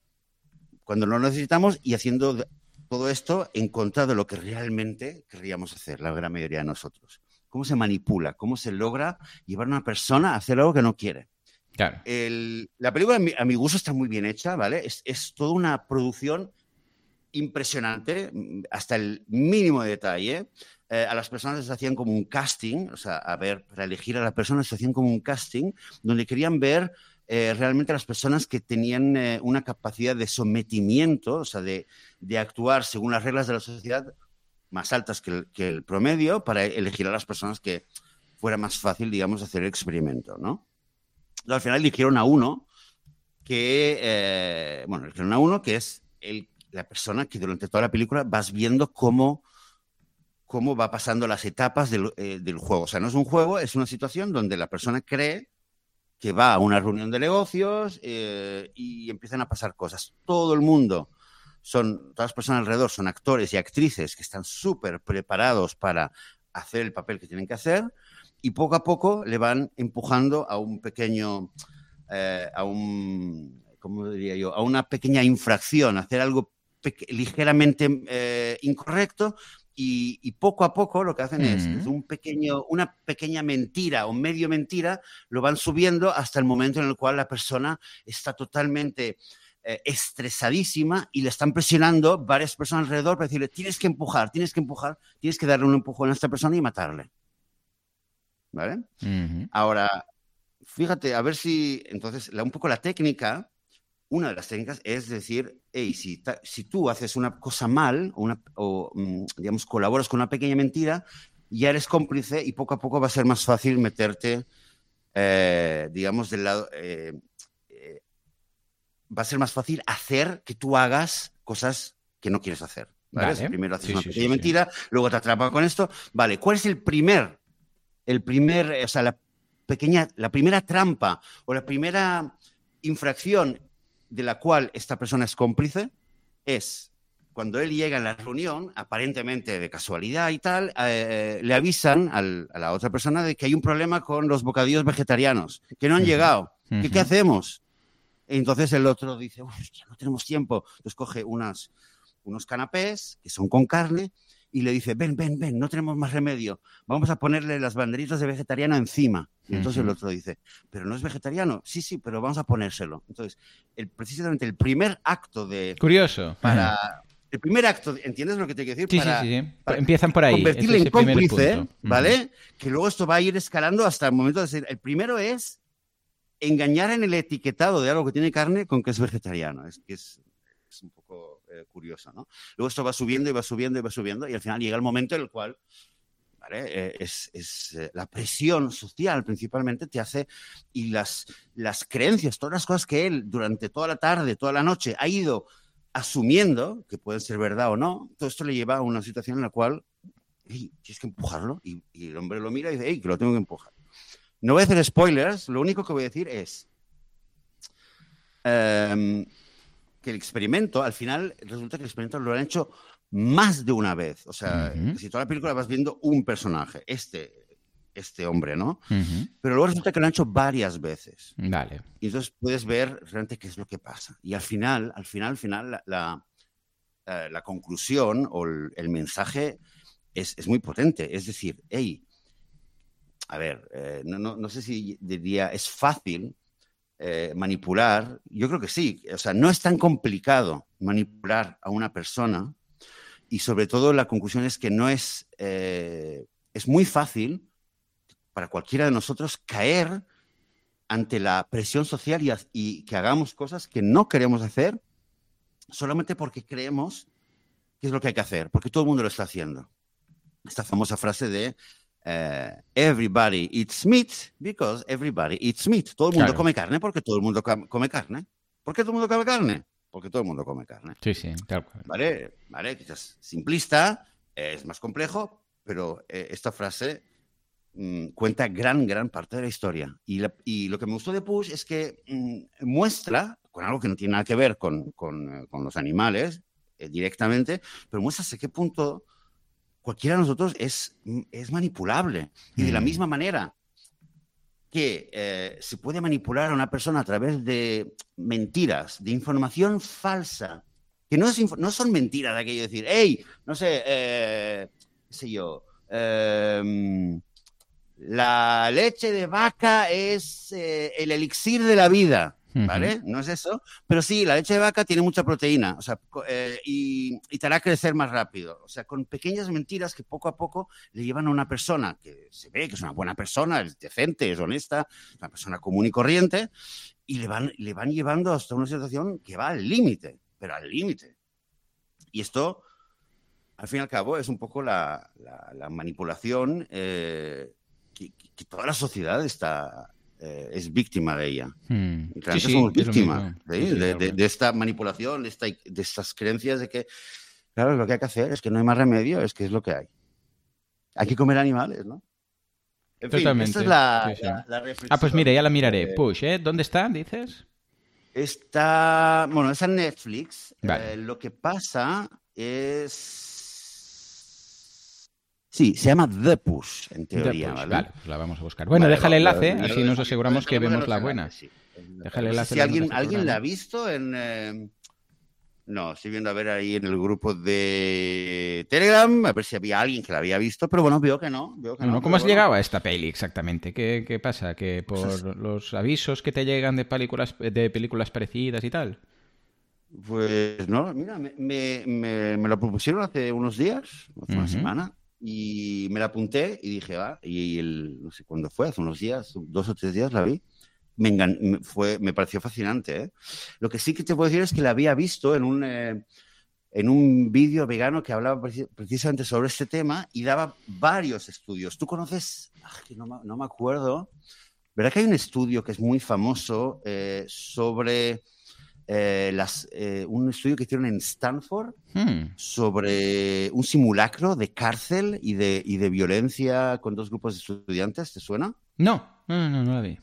cuando no lo necesitamos y haciendo de- todo esto en contra de lo que realmente querríamos hacer, la gran mayoría de nosotros. ¿Cómo se manipula? ¿Cómo se logra llevar a una persona a hacer algo que no quiere? Claro. El- la película, a mi, a mi gusto, está muy bien hecha, ¿vale? Es, es toda una producción impresionante, mm, hasta el mínimo detalle. Eh, a las personas les hacían como un casting, o sea, a ver, para elegir a las personas se hacían como un casting, donde querían ver eh, realmente las personas que tenían eh, una capacidad de sometimiento, o sea, de, de actuar según las reglas de la sociedad más altas que el, que el promedio, para elegir a las personas que fuera más fácil, digamos, hacer el experimento, ¿no? Entonces, al final eligieron a uno que, eh, bueno, eligieron a uno que es el, la persona que durante toda la película vas viendo cómo, cómo va pasando las etapas del, eh, del juego. O sea, no es un juego, es una situación donde la persona cree que va a una reunión de negocios eh, y empiezan a pasar cosas. Todo el mundo, son, todas las personas alrededor son actores y actrices que están súper preparados para hacer el papel que tienen que hacer y poco a poco le van empujando a un pequeño, eh, a un, ¿cómo diría yo? A una pequeña infracción, hacer algo ligeramente incorrecto y, y, poco a poco lo que hacen es, es, un pequeño, una pequeña mentira o medio mentira, lo van subiendo hasta el momento en el cual la persona está totalmente eh, estresadísima y le están presionando varias personas alrededor para decirle, tienes que empujar, tienes que empujar, tienes que darle un empujón a esta persona y matarle. ¿Vale? Ahora, fíjate, a ver si, entonces, la, un poco la técnica una de las técnicas es decir, hey, si, si tú haces una cosa mal o, una, o, mm, digamos, colaboras con una pequeña mentira, ya eres cómplice y poco a poco va a ser más fácil meterte, eh, digamos, del lado... Eh, eh, va a ser más fácil hacer que tú hagas cosas que no quieres hacer. ¿vale? Primero haces una pequeña mentira, luego te atrapas con esto. Vale, ¿cuál es el primer, el primer, o sea, la pequeña, la primera trampa o la primera infracción de la cual esta persona es cómplice es cuando él llega a la reunión, aparentemente de casualidad y tal, eh, le avisan a la otra persona de que hay un problema con los bocadillos vegetarianos, que no han llegado. ¿Qué, hacemos? entonces el otro dice, ya no tenemos tiempo. Entonces coge unas, unos canapés que son con carne y le dice, ven, ven, ven, no tenemos más remedio, vamos a ponerle las banderitas de vegetariano encima. Y entonces el otro dice, pero no es vegetariano, sí, sí, pero vamos a ponérselo. Entonces, el, precisamente el primer acto de... Curioso. Para... El primer acto, ¿entiendes lo que te quiero decir? Sí, sí, sí. Empiezan por ahí. Convertirle en cómplice, ¿vale? Que luego esto va a ir escalando hasta el momento de ser... El primero es engañar en el etiquetado de algo que tiene carne con que es vegetariano. Es que es, es un poco eh, curioso, ¿no? Luego esto va subiendo y va subiendo y va subiendo y al final llega el momento en el cual eh, es, eh, la presión social principalmente te hace y las, las creencias, todas las cosas que él durante toda la tarde, toda la noche ha ido asumiendo, que pueden ser verdad o no, todo esto le lleva a una situación en la cual tienes que empujarlo y, el hombre lo mira y dice, hey, que lo tengo que empujar. No voy a hacer spoilers, lo único que voy a decir es... Em, que el experimento, al final, resulta que el experimento lo han hecho más de una vez. O sea, si toda la película vas viendo un personaje, este, este hombre, ¿no? Pero luego resulta que lo han hecho varias veces. Vale. Y entonces puedes ver realmente qué es lo que pasa. Y al final, al final, al final, la, la, eh, conclusión o el, mensaje es, es, muy potente. Es decir, hey, a ver, eh, no, no, no, sé si diría, es fácil eh, manipular, yo creo que sí, o sea, no es tan complicado manipular a una persona y sobre todo la conclusión es que no es, eh, es muy fácil para cualquiera de nosotros caer ante la presión social y, y que hagamos cosas que no queremos hacer solamente porque creemos que es lo que hay que hacer, porque todo el mundo lo está haciendo. Esta famosa frase de Uh, everybody eats meat because everybody eats meat. Todo el mundo come carne porque todo el mundo come carne. ¿Por qué todo el mundo come carne? Porque todo el mundo come carne. Sí, sí, claro. Vale, vale, quizás simplista, es más complejo, pero eh, esta frase mm, cuenta gran, gran parte de la historia. Y, y, lo que me gustó de Push es que mm, muestra, con algo que no tiene nada que ver con, con, eh, con los animales eh, directamente, pero muestra hasta qué punto cualquiera de nosotros es, es manipulable. Y de la misma manera que eh, se puede manipular a una persona a través de mentiras, de información falsa, que no, es, no son mentiras de aquello de decir, hey, no sé, eh, qué sé yo, em, la leche de vaca es eh, el elixir de la vida. ¿Vale? No es eso, pero sí, la leche de vaca tiene mucha proteína, o sea, eh, y, te hará crecer más rápido. O sea, con pequeñas mentiras que poco a poco le llevan a una persona que se ve que es una buena persona, es decente, es honesta, es una persona común y corriente, y le van, le van llevando hasta una situación que va al límite, pero al límite. Y esto, al fin y al cabo, es un poco la, manipulación eh, que toda la sociedad está, eh, es víctima de ella. Hmm. somos víctimas de, esta manipulación, de, esta, de estas creencias de que, claro, lo que hay que hacer es que no hay más remedio, es que es lo que hay. Hay que comer animales, ¿no? En Totalmente. esta es la, reflexión. Ah, pues mire, ya la miraré. Push, ¿eh? ¿Dónde está, dices? Está, bueno, está en Netflix. Eh, lo que pasa es Sí, se llama The Push, en teoría. ¿vale? pues la vamos a buscar. Bueno, déjale el enlace, así nos aseguramos que vemos la buena. Déjale el enlace. Si alguien, alguien la ha visto en... Eh, no, estoy viendo a ver ahí en el grupo de Telegram, a ver si había alguien que la había visto, pero bueno, veo que no. Veo que ¿Cómo has llegado a esta peli exactamente? ¿Qué, qué pasa? ¿Que pues por los avisos que te llegan de películas, de películas parecidas y tal? Pues no, mira, me, me, me, lo propusieron hace unos días, hace una semana, y me la apunté y dije, va, y el, no sé cuándo fue, hace unos días, dos o tres días la vi. me, engan- fue, me pareció fascinante. ¿eh? Lo que sí que te puedo decir es que la había visto en un, eh, en un vídeo vegano que hablaba preci- precisamente sobre este tema y daba varios estudios. ¿Tú conoces? Ah, que no, no me acuerdo. ¿Verdad que hay un estudio que es muy famoso eh, sobre eh, las, eh, un estudio que hicieron en Stanford Hmm. sobre un simulacro de cárcel y de, y de violencia con dos grupos de estudiantes? ¿Te suena? No, no, no, no la vi.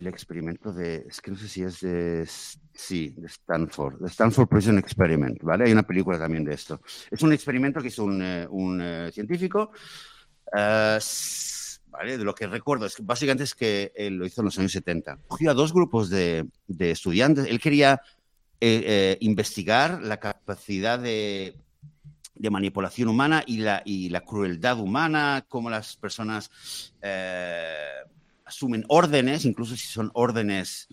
El experimento de, es que no sé si es de, sí, de Stanford, de Stanford Prison Experiment, ¿vale? Hay una película también de esto. Es un experimento que hizo un, eh, un, eh, científico, s- ¿vale? De lo que recuerdo, es que básicamente es que él lo hizo en los años 70. Cogió a dos grupos de, de estudiantes, él quería eh, eh, investigar la capacidad de, de manipulación humana y la, y la crueldad humana, cómo las personas eh, asumen órdenes, incluso si son órdenes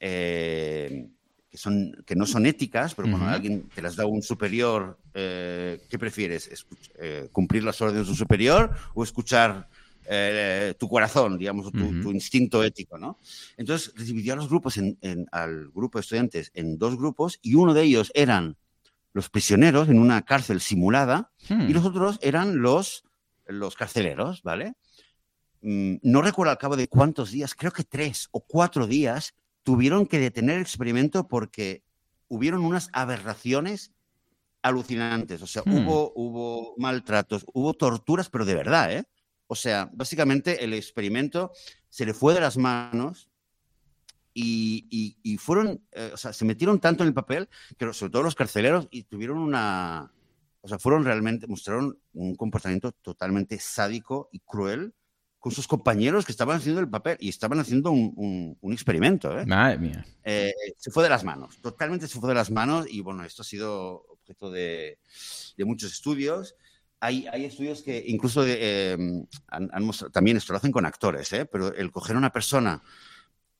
eh, que, son, que no son éticas, pero cuando Ujú. alguien te las da un superior, eh, ¿qué prefieres? Eh, ¿Cumplir las órdenes de un superior o escuchar eh, tu corazón, digamos, tu, instinto ético, ¿no? Entonces dividió a los grupos, en, en- al grupo de estudiantes en dos grupos y uno de ellos eran los prisioneros en una cárcel simulada Hmm. y los otros eran los, los carceleros, ¿vale? Mm, No recuerdo al cabo de cuántos días, creo que tres o cuatro días, tuvieron que detener el experimento porque hubieron unas aberraciones alucinantes. O sea, Hmm. hubo, hubo maltratos, hubo torturas, pero de verdad, ¿eh? O sea, básicamente el experimento se le fue de las manos y, y- y fueron, eh, o sea, se metieron tanto en el papel que sobre todo los carceleros y tuvieron una, o sea, fueron realmente, mostraron un comportamiento totalmente sádico y cruel con sus compañeros que estaban haciendo el papel y estaban haciendo un, un- un experimento, ¿eh? Madre mía. Eh, se fue de las manos, totalmente se fue de las manos y bueno, esto ha sido objeto de, de muchos estudios. Hay, hay estudios que incluso eh, han, han mostrado- también esto lo hacen con actores, ¿eh? pero el coger a una persona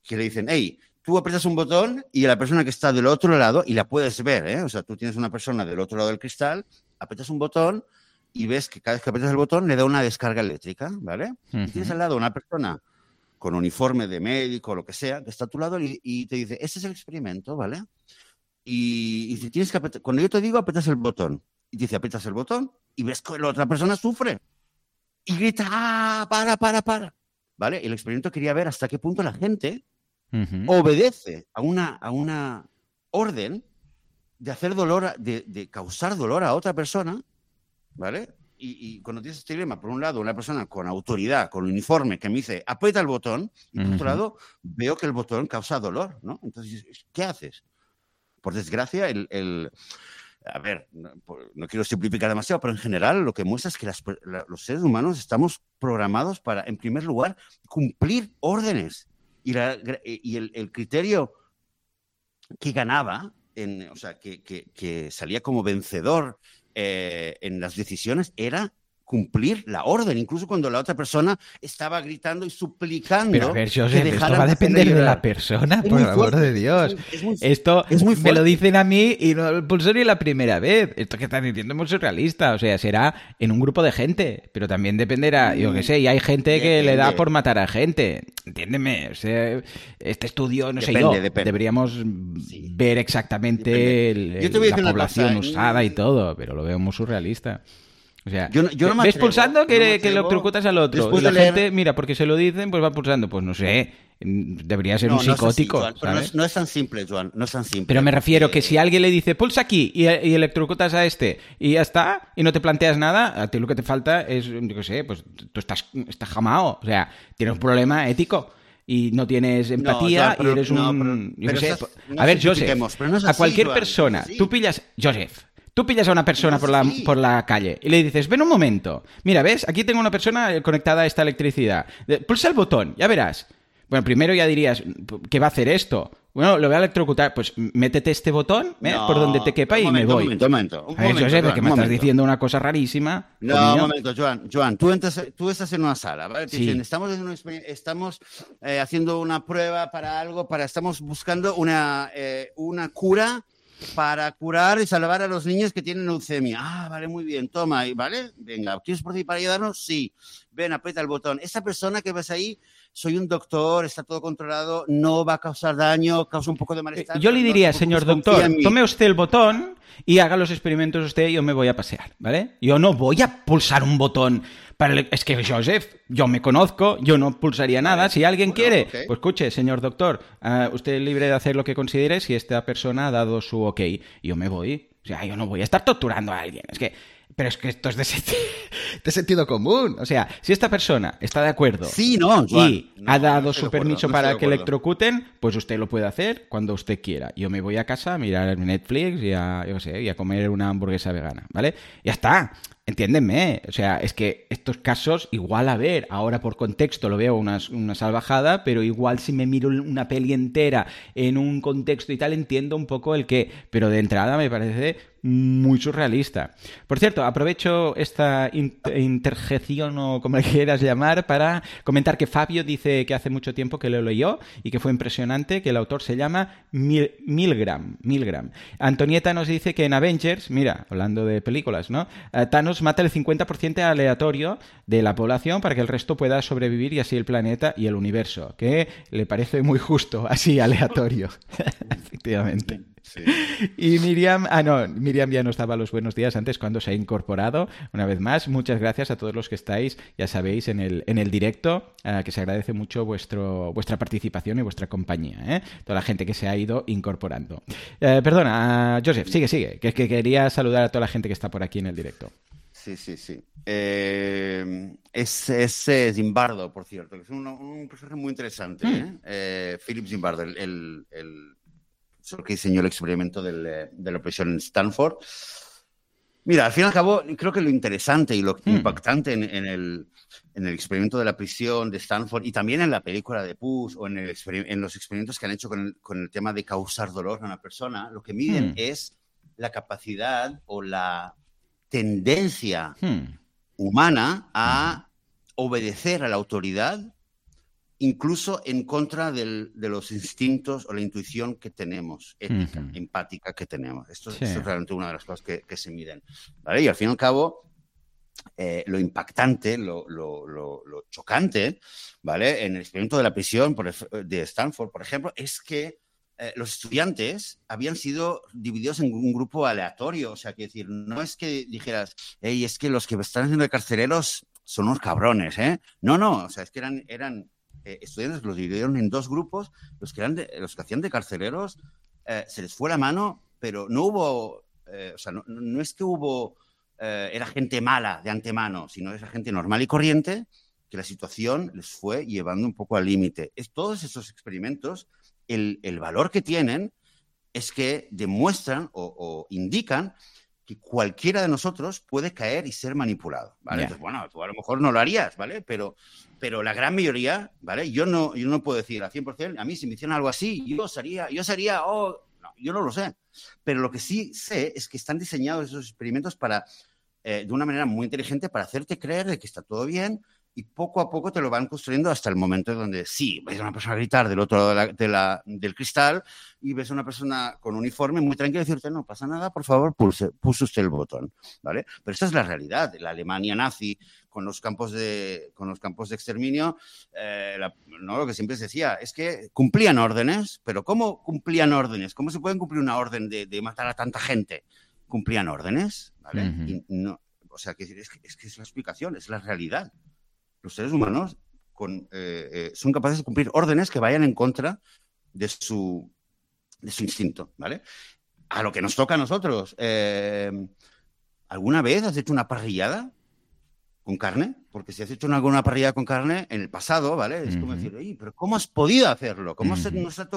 que le dicen, hey, tú aprietas un botón y la persona que está del otro lado, y la puedes ver, ¿eh? o sea, tú tienes una persona del otro lado del cristal, aprietas un botón y ves que cada vez que aprietas el botón le da una descarga eléctrica, ¿vale? Y tienes al lado una persona con uniforme de médico o lo que sea, que está a tu lado y, y te dice, este es el experimento, ¿vale? Y, y si tienes que apretar- cuando yo te digo, apretas el botón. Y dice, apretas el botón y ves que la otra persona sufre. Y grita, ¡ah, para, para, para! ¿Vale? El experimento quería ver hasta qué punto la gente obedece a una, a una orden de hacer dolor, a- de, de causar dolor a otra persona, ¿vale? Y, y cuando tienes este dilema, por un lado, una persona con autoridad, con uniforme, que me dice, aprieta el botón, y por otro lado, veo que el botón causa dolor, ¿no? Entonces, ¿qué haces? Por desgracia, el... el- a ver, no, quiero simplificar demasiado, pero en general lo que muestra es que las la- los seres humanos estamos programados para, en primer lugar, cumplir órdenes. Y, y el, criterio que ganaba, en, o sea, que salía como vencedor eh, en las decisiones era cumplir la orden, incluso cuando la otra persona estaba gritando y suplicando. Pero a ver, Joseph, esto va a de depender de llorar. la persona, Es por el amor de Dios. Es muy, Esto es muy me lo dicen a mí y no el pulso ni la primera vez. Esto que estás diciendo es muy surrealista. O sea, será en un grupo de gente, pero también dependerá, yo qué sé, y hay gente que le da por matar a gente. Entiéndeme, o sea, este estudio, no sé Depende, yo, depende. deberíamos Sí. ver exactamente Depende. el- Yo te voy a la población cosa, usada y y- todo, pero lo veo muy surrealista. O sea, Yo no- yo no me ves atrevo, pulsando que, no me que electrocutas al otro. Después y la de leer- gente, mira, porque se lo dicen, pues va pulsando. Pues no sé, debería ser No, un no es así, psicótico. Joan, pero no, ¿sabes? es, no es tan simple, Joan, no es tan simple. Pero me refiero que Eh, si alguien le dice pulsa aquí y, y electrocutas a este y ya está, y no te planteas nada, a ti lo que te falta es, yo qué sé, pues tú estás, estás jamao. O sea, tienes un problema ético y no tienes empatía Joan, pero- y eres no, un. pero- yo pero sé, esas- no a ver, Joseph, a cualquier Joan, persona, tú pillas. Joseph. Tú pillas a una persona por la, por la calle y le dices, ven un momento, mira, ¿ves? Aquí tengo una persona conectada a esta electricidad. Pulsa el botón, ya verás. Bueno, primero ya dirías, ¿qué va a hacer esto? Bueno, lo voy a electrocutar. Pues métete este botón ¿eh? no, por donde te quepa y momento, me voy. Un momento, un momento. Un a ver, momento, Josep, Joan, que un me estás diciendo una cosa rarísima. No, un momento, Joan. Joan, tú, entras, tú estás en una sala, ¿vale? Te Sí. dicen, estamos, en una estamos eh, haciendo una prueba para algo, para estamos buscando una, eh, una cura para curar y salvar a los niños que tienen leucemia. Ah, vale, muy bien, toma, ¿vale? Venga, ¿quieres participar para ayudarnos? Sí. Ven, aprieta el botón. Esa persona que ves ahí, soy un doctor, está todo controlado, no va a causar daño, causa un poco de malestar. Yo le diría, señor doctor, tome usted el botón y haga los experimentos usted y yo me voy a pasear, ¿vale? Yo no voy a pulsar un botón para Es que, Joseph, yo me conozco, yo no pulsaría nada. Si alguien quiere, pues escuche, señor doctor, uh, usted es libre de hacer lo que considere si esta persona ha dado su ok. Yo me voy. O sea, yo no voy a estar torturando a alguien. Es que pero es que esto es de, sentido común. O sea, si esta persona está de acuerdo sí, no, y ha dado su permiso para que electrocuten, pues usted lo puede hacer cuando usted quiera. Yo me voy a casa a mirar Netflix y a, yo sé, y a comer una hamburguesa vegana, ¿vale? Ya está. Entiéndeme, o sea, es que estos casos, igual a ver, ahora por contexto lo veo una, una, salvajada, pero igual si me miro una peli entera en un contexto y tal, entiendo un poco el que, pero de entrada me parece muy surrealista. Por cierto, aprovecho esta interjección o como le quieras llamar para comentar que Fabio dice que hace mucho tiempo que lo leyó y que fue impresionante, que el autor se llama Milgram. Milgram. Antonieta nos dice que en Avengers, mira, hablando de películas, ¿no? Eh, Thanos mata el 50% aleatorio de la población para que el resto pueda sobrevivir y así el planeta y el universo, que le parece muy justo, así aleatorio. Efectivamente. Y Miriam, ah, no, Miriam ya no estaba los buenos días antes cuando se ha incorporado. Una vez más, muchas gracias a todos los que estáis, ya sabéis, en el, en el directo, que se agradece mucho vuestro, vuestra participación y vuestra compañía, ¿eh? toda la gente que se ha ido incorporando. Eh, perdona, Joseph, sigue, sigue, que, que quería saludar a toda la gente que está por aquí en el directo. Sí, sí, sí. Eh, es, es Zimbardo, por cierto, que es un, personaje muy interesante. Hmm. ¿eh? Philip Zimbardo, el que diseñó el experimento eh, de la opresión en Stanford. Mira, al fin y al cabo, creo que lo interesante y lo hmm. impactante en, el, en, el, experimento de la prisión de Stanford y también en la película de Push o en, el en los experimentos que han hecho con el, con el, tema de causar dolor a una persona, lo que miden hmm. es la capacidad o la tendencia hmm. humana a obedecer a la autoridad incluso en contra de los instintos o la intuición que tenemos, ética, empática que tenemos. Esto, es realmente una de las cosas que, se miden. Y al fin y al cabo, eh, lo impactante, lo, chocante, ¿vale? En el experimento de la prisión de Stanford, por ejemplo, es que eh, los estudiantes habían sido divididos en un grupo aleatorio. O sea, que decir, no es que dijeras, hey, es que los que están haciendo de carceleros son unos cabrones, ¿eh? No, no, o sea, es que eran, eran eh, estudiantes los dividieron en dos grupos, los que, eran los que hacían de carceleros eh, se les fue la mano, pero no hubo, eh, o sea, no, es que hubo, era gente mala de antemano, sino era gente normal y corriente que la situación les fue llevando un poco al límite. Es, todos esos experimentos, el, el, valor que tienen es que demuestran o, o indican que cualquiera de nosotros puede caer y ser manipulado, ¿vale? Entonces, bueno, tú a lo mejor no lo harías, ¿vale? Pero, pero la gran mayoría, ¿vale? Yo no, yo no puedo decir al 100%, a mí si me hicieran algo así, yo sería, yo sería, oh, no, yo no lo sé. Pero lo que sí sé es que están diseñados esos experimentos para, eh, de una manera muy inteligente, para hacerte creer de que está todo bien, y poco a poco te lo van construyendo hasta el momento donde sí, ves a una persona gritar del otro lado de la, del cristal y ves a una persona con uniforme muy tranquila y decirte, no pasa nada, por favor, pulse, pulse usted el botón, ¿vale? Pero esta es la realidad. La Alemania nazi con los campos de, con los campos de exterminio, eh, ¿no? lo que siempre se decía es que cumplían órdenes, pero ¿cómo cumplían órdenes? ¿Cómo se pueden cumplir una orden de, de matar a tanta gente? Cumplían órdenes, ¿vale? no, o sea, que es que es la explicación, es la realidad los seres humanos eh, eh, son capaces de cumplir órdenes que vayan en contra de su, de su instinto, ¿vale? A lo que nos toca a nosotros. Eh, ¿Alguna vez has hecho una parrillada? Con carne, porque si has hecho alguna parrilla con carne en el pasado, ¿vale? Es como decir, Oye, pero ¿cómo has podido hacerlo? ¿Cómo, se, no se te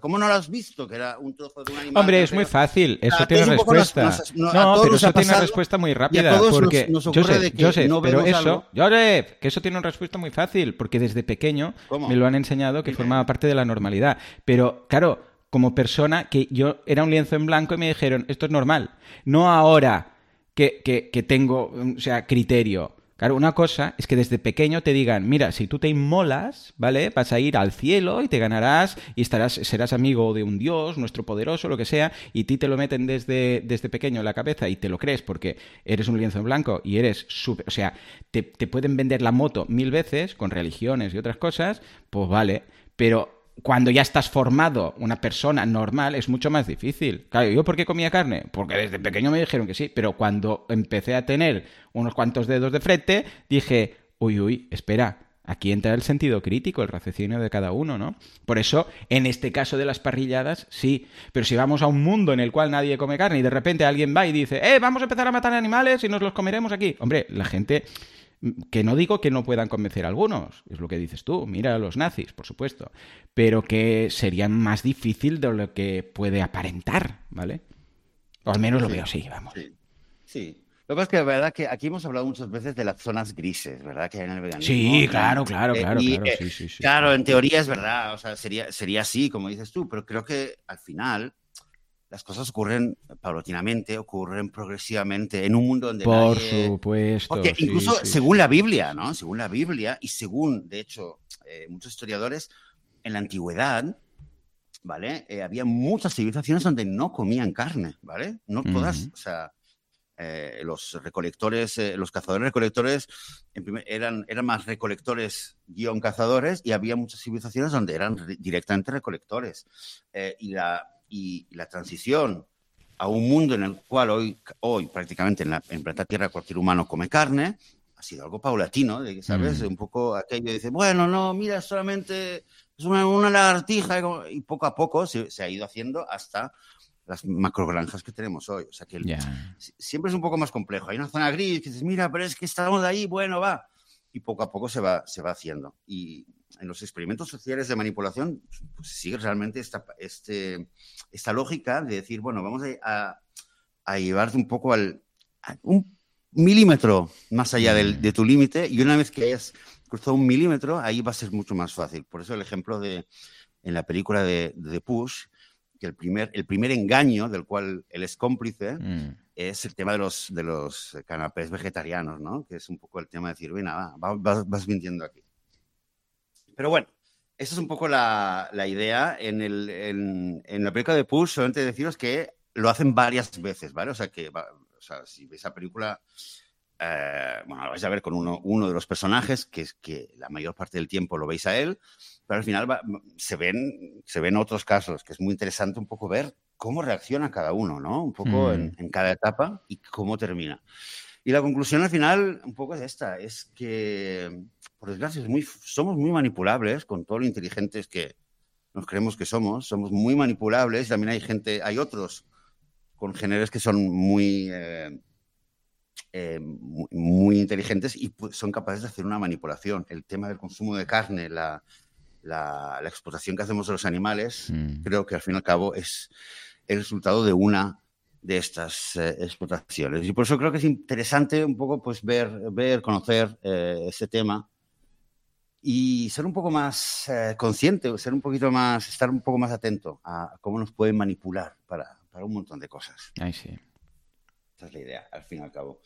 ¿Cómo no lo has visto que era un trozo de un animal? Hombre, es muy fácil, eso tiene respuesta. no, pero eso tiene una respuesta muy rápida, porque Joseph, Joseph, pero eso, Joseph, que eso tiene una respuesta muy fácil, porque desde pequeño me lo han enseñado que formaba parte de la normalidad. Pero, claro, como persona, que yo era un lienzo en blanco y me dijeron, esto es normal. No ahora que, que, que tengo, o sea, criterio Claro, una cosa es que desde pequeño te digan, mira, si tú te inmolas, ¿vale? Vas a ir al cielo y te ganarás y estarás, serás amigo de un dios, nuestro poderoso, lo que sea, y ti te lo meten desde, desde pequeño en la cabeza y te lo crees porque eres un lienzo en blanco y eres súper, o sea, te, te pueden vender la moto mil veces con religiones y otras cosas, pues vale, pero cuando ya estás formado, una persona normal, es mucho más difícil. Claro, ¿yo por qué comía carne? Porque desde pequeño me dijeron que sí, pero cuando empecé a tener unos cuantos dedos de frente, dije, uy, uy, espera, aquí entra el sentido crítico, el raciocinio de cada uno, ¿no? Por eso, en este caso de las parrilladas, sí. Pero si vamos a un mundo en el cual nadie come carne y de repente alguien va y dice, eh, vamos a empezar a matar animales y nos los comeremos aquí. Hombre, la gente que no digo que no puedan convencer a algunos, es lo que dices tú, mira a los nazis, por supuesto, pero que sería más difícil de lo que puede aparentar, ¿vale? O al menos lo veo así, vamos. Sí. Lo que pasa es que la verdad que aquí hemos hablado muchas veces de las zonas grises, ¿verdad? Que hay en el veganismo. Sí, claro, claro, claro, Eh, y, claro, sí. Claro, en teoría es verdad, o sea, sería, sería así, como dices tú, pero creo que al final las cosas ocurren paulatinamente, ocurren progresivamente en un mundo donde Por nadie- supuesto. Porque sí, incluso sí, según la Biblia, ¿no? Según la Biblia y según, de hecho, eh, muchos historiadores, en la antigüedad, ¿vale? Eh, había muchas civilizaciones donde no comían carne, ¿vale? No todas, Ujú. o sea, eh, los recolectores, eh, los cazadores recolectores en primer- eran, eran más recolectores guion cazadores y había muchas civilizaciones donde eran re- directamente recolectores. Eh, y, la, y la transición a un mundo en el cual hoy, hoy prácticamente en, la, en planeta Tierra cualquier humano come carne, ha sido algo paulatino, de que, ¿sabes? Mm. Un poco aquello dice, bueno, no, mira, solamente es una, una lagartija y poco a poco se, se ha ido haciendo hasta las macrogranjas que tenemos hoy. O sea que el- si- siempre es un poco más complejo. Hay una zona gris que dices, mira, pero es que estamos ahí, bueno, va. Y poco a poco se va, se va haciendo. Y en los experimentos sociales de manipulación pues, sigue realmente esta, este, esta lógica de decir, bueno, vamos a, llevarte un poco al a un milímetro más allá del- de tu límite y una vez que hayas cruzado un milímetro, ahí va a ser mucho más fácil. Por eso el ejemplo de en la película de, de Push, que el primer, el primer engaño del cual él es cómplice Mm. es el tema de los, de los canapés vegetarianos, ¿no? Que es un poco el tema de decir, bueno, va, va- vas, vas mintiendo aquí. Pero bueno, esa es un poco la, la idea. En, el, en, en la película de Push, solamente deciros que lo hacen varias veces, ¿vale? O sea, que va- o sea, si veis la película, eh, bueno, lo vais a ver con uno, uno de los personajes, que es que la mayor parte del tiempo lo veis a él, pero al final va- se, ven, se ven otros casos, que es muy interesante un poco ver cómo reacciona cada uno, ¿no? Un poco Mm. en, en cada etapa y cómo termina. Y la conclusión al final un poco es esta, es que, por desgracia, es muy, somos muy manipulables con todo lo inteligentes que nos creemos que somos, somos muy manipulables, también hay gente, hay otros con géneros que son muy, eh, eh, muy, inteligentes y son capaces de hacer una manipulación. El tema del consumo de carne, la, la, la explotación que hacemos de los animales, Mm. creo que al fin y al cabo es el resultado de una de estas eh, explotaciones. Y por eso creo que es interesante un poco pues ver, ver conocer eh, ese tema y ser un poco más eh, consciente, ser un poquito más, estar un poco más atento a cómo nos pueden manipular para, para un montón de cosas. Ay, sí. Esa es la idea, al fin y al cabo.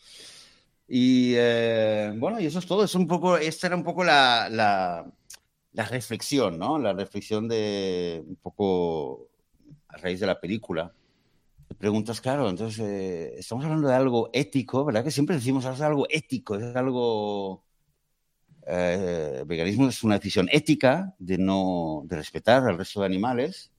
Y eh, bueno, y eso es todo. Es un poco, esta era un poco la, la, la reflexión, ¿no? La reflexión de un poco a raíz de la película. Preguntas, claro, entonces eh, estamos hablando de algo ético, ¿verdad? Que siempre decimos es algo ético, es algo. eh, veganismo es una decisión ética de no de respetar al resto de animales.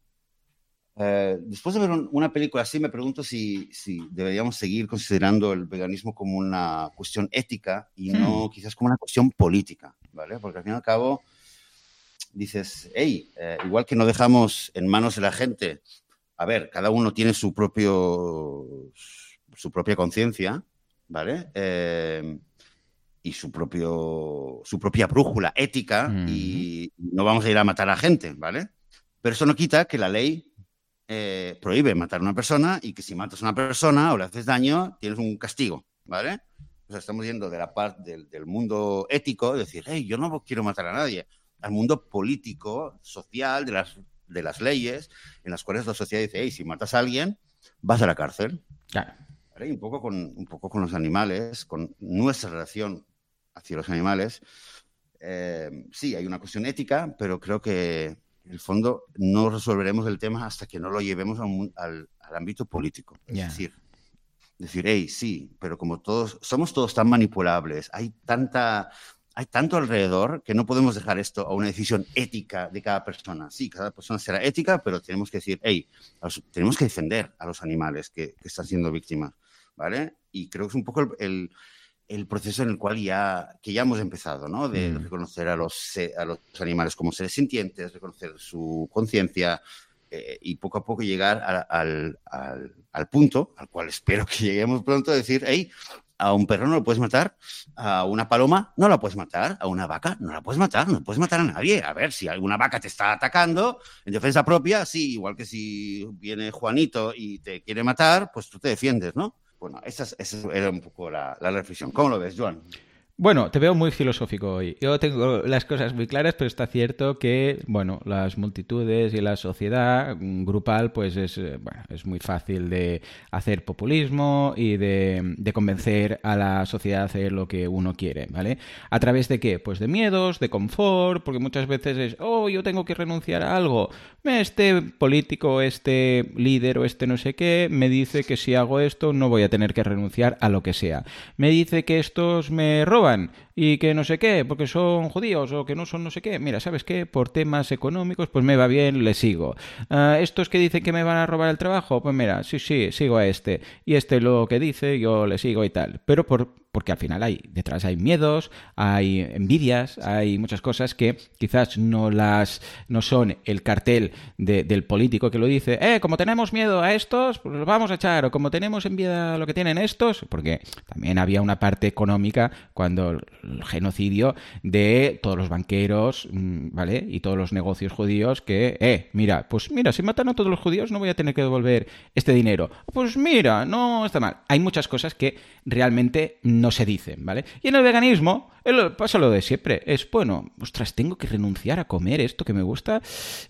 Eh, después de ver un- una película así, me pregunto si, si deberíamos seguir considerando el veganismo como una cuestión ética y no quizás como una cuestión política, ¿vale? Porque al fin y al cabo dices, hey, eh, igual que no dejamos en manos de la gente, a ver, cada uno tiene su propio su propia conciencia, ¿vale? Eh, y su propio su propia brújula ética Ujú. y no vamos a ir a matar a gente, ¿vale? Pero eso no quita que la ley eh, prohíbe matar a una persona y que si matas a una persona o le haces daño, tienes un castigo, ¿vale? O sea, estamos yendo de la parte del, del mundo ético, de decir, hey, yo no quiero matar a nadie, al mundo político, social, de las, de las leyes, en las cuales la sociedad dice, hey, si matas a alguien, vas a la cárcel. Claro. ¿vale? Y un poco, con, un poco con los animales, con nuestra relación hacia los animales, eh, sí, hay una cuestión ética, pero creo que en el fondo no resolveremos el tema hasta que no lo llevemos al, ámbito político. Es decir, decir, hey, sí, pero como todos, somos todos tan manipulables, hay tanta hay tanto alrededor que no podemos dejar esto a una decisión ética de cada persona. Sí, cada persona será ética, pero tenemos que decir, hey, tenemos que defender a los animales que, están siendo víctimas, ¿vale? Y creo que es un poco el, proceso en el cual ya, que ya hemos empezado, ¿no? De mm. reconocer a los, a los animales como seres sintientes, reconocer su conciencia, eh, y poco a poco llegar al, al, al, punto al cual espero que lleguemos pronto a decir, hey, a un perro no lo puedes matar, a una paloma no la puedes matar, a una vaca no la puedes matar, no puedes matar a nadie. A ver, si alguna vaca te está atacando en defensa propia, sí, igual que si viene Juanito y te quiere matar, pues tú te defiendes, ¿no? Bueno, esa, era un poco la, la reflexión. ¿Cómo lo ves, Joan? Bueno, te veo muy filosófico hoy. Yo tengo las cosas muy claras, pero está cierto que, bueno, las multitudes y la sociedad grupal, pues es, eh, bueno, es muy fácil de hacer populismo y de, de, convencer a la sociedad a hacer lo que uno quiere, ¿vale? ¿A través de qué? Pues de miedos, de confort, porque muchas veces es, oh, yo tengo que renunciar a algo. Este político, este líder o este no sé qué me dice que si hago esto no voy a tener que renunciar a lo que sea. Me dice que estos me roban Cohen y que no sé qué, porque son judíos o que no son no sé qué. Mira, ¿sabes qué? Por temas económicos, pues me va bien, le sigo. Ah, estos que dicen que me van a robar el trabajo, pues mira, sí, sí, sigo a este. Y este lo que dice, yo le sigo y tal. Pero por, porque al final hay detrás hay miedos, hay envidias, hay muchas cosas que quizás no las no son el cartel del político que lo dice, eh, como tenemos miedo a estos, pues los vamos a echar, o como tenemos envidia a lo que tienen estos, porque también había una parte económica cuando el genocidio de todos los banqueros, mm, ¿vale? Y todos los negocios judíos que, eh, mira, pues mira, si matan a todos los judíos no voy a tener que devolver este dinero. Pues mira, no está mal. Hay muchas cosas que realmente no no se dicen, ¿vale? Y en el veganismo pasa lo de siempre. Es, bueno, ostras, tengo que renunciar a comer esto que me gusta.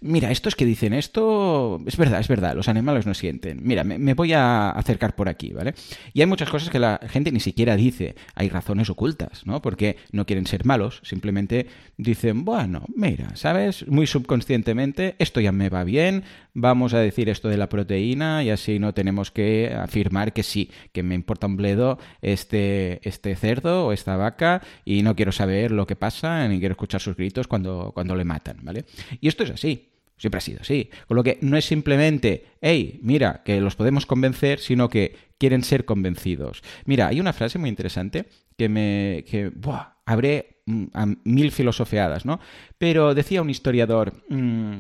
Mira, estos que dicen esto, es verdad, es verdad, los animales no sienten. Mira, me, voy a acercar por aquí, ¿vale? Y hay muchas cosas que la gente ni siquiera dice. Hay razones ocultas, ¿no? Porque no quieren ser malos, simplemente dicen, bueno, mira, ¿sabes? Muy subconscientemente, esto ya me va bien, vamos a decir esto de la proteína y así no tenemos que afirmar que sí, que me importa un bledo este, este cerdo o esta vaca y no quiero saber lo que pasa ni quiero escuchar sus gritos cuando, cuando le matan, ¿vale? Y esto es así. Siempre ha sido así. Con lo que no es simplemente, hey, mira, que los podemos convencer, sino que quieren ser convencidos. Mira, hay una frase muy interesante que me. que. Buah, habré mm, mil filosofeadas, ¿no? Pero decía un historiador. Mm,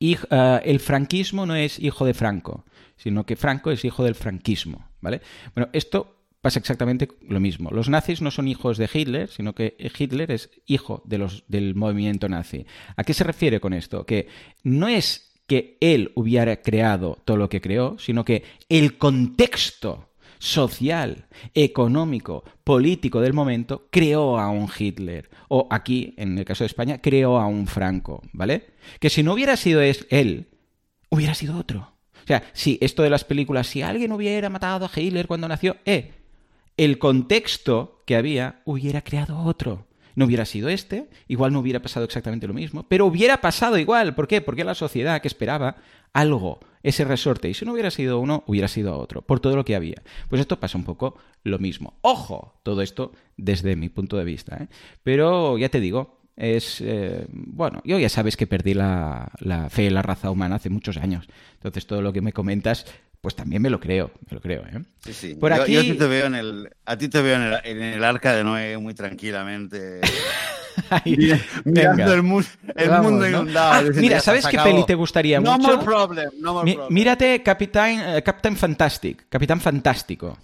eh, el franquismo no es hijo de Franco, sino que Franco es hijo del franquismo, ¿vale? Bueno, esto pasa exactamente lo mismo. Los nazis no son hijos de Hitler, sino que Hitler es hijo del movimiento nazi. ¿A qué se refiere con esto? Que no es que él hubiera creado todo lo que creó, sino que el contexto social, económico, político del momento creó a un Hitler. O aquí, en el caso de España, creó a un Franco, ¿vale? Que si no hubiera sido él, hubiera sido otro. O sea, si esto de las películas, si alguien hubiera matado a Hitler cuando nació, eh, el contexto que había hubiera creado otro. No hubiera sido este, igual no hubiera pasado exactamente lo mismo, pero hubiera pasado igual. ¿Por qué? Porque la sociedad que esperaba algo, ese resorte, y si no hubiera sido uno, hubiera sido otro, por todo lo que había. Pues esto pasa un poco lo mismo. Ojo, todo esto desde mi punto de vista. ¿eh? Pero ya te digo, es, eh, bueno, yo ya sabes que perdí la, la, fe en la raza humana hace muchos años. Entonces todo lo que me comentas pues también me lo creo, me lo creo, ¿eh? Sí, sí. Por aquí... yo, a ti te veo en el, a ti te veo en el, arca de Noé muy tranquilamente. mirando el, mundo inundado. Ah, mira, ¿sabes qué peli te gustaría mucho? no More problem, no more problem. Mírate Captain, uh, Captain Fantastic, Capitán Fantástico.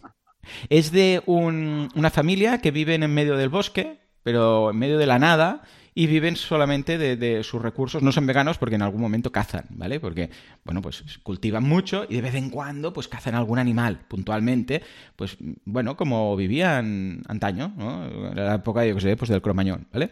Es de un, una familia que viven en medio del bosque, pero en medio de la nada, y viven solamente de, sus recursos. No son veganos porque en algún momento cazan, ¿vale? Porque, bueno, pues cultivan mucho y de vez en cuando pues cazan algún animal puntualmente, pues bueno, como vivían antaño, ¿no? En la época, yo que sé, pues del cromañón, ¿vale?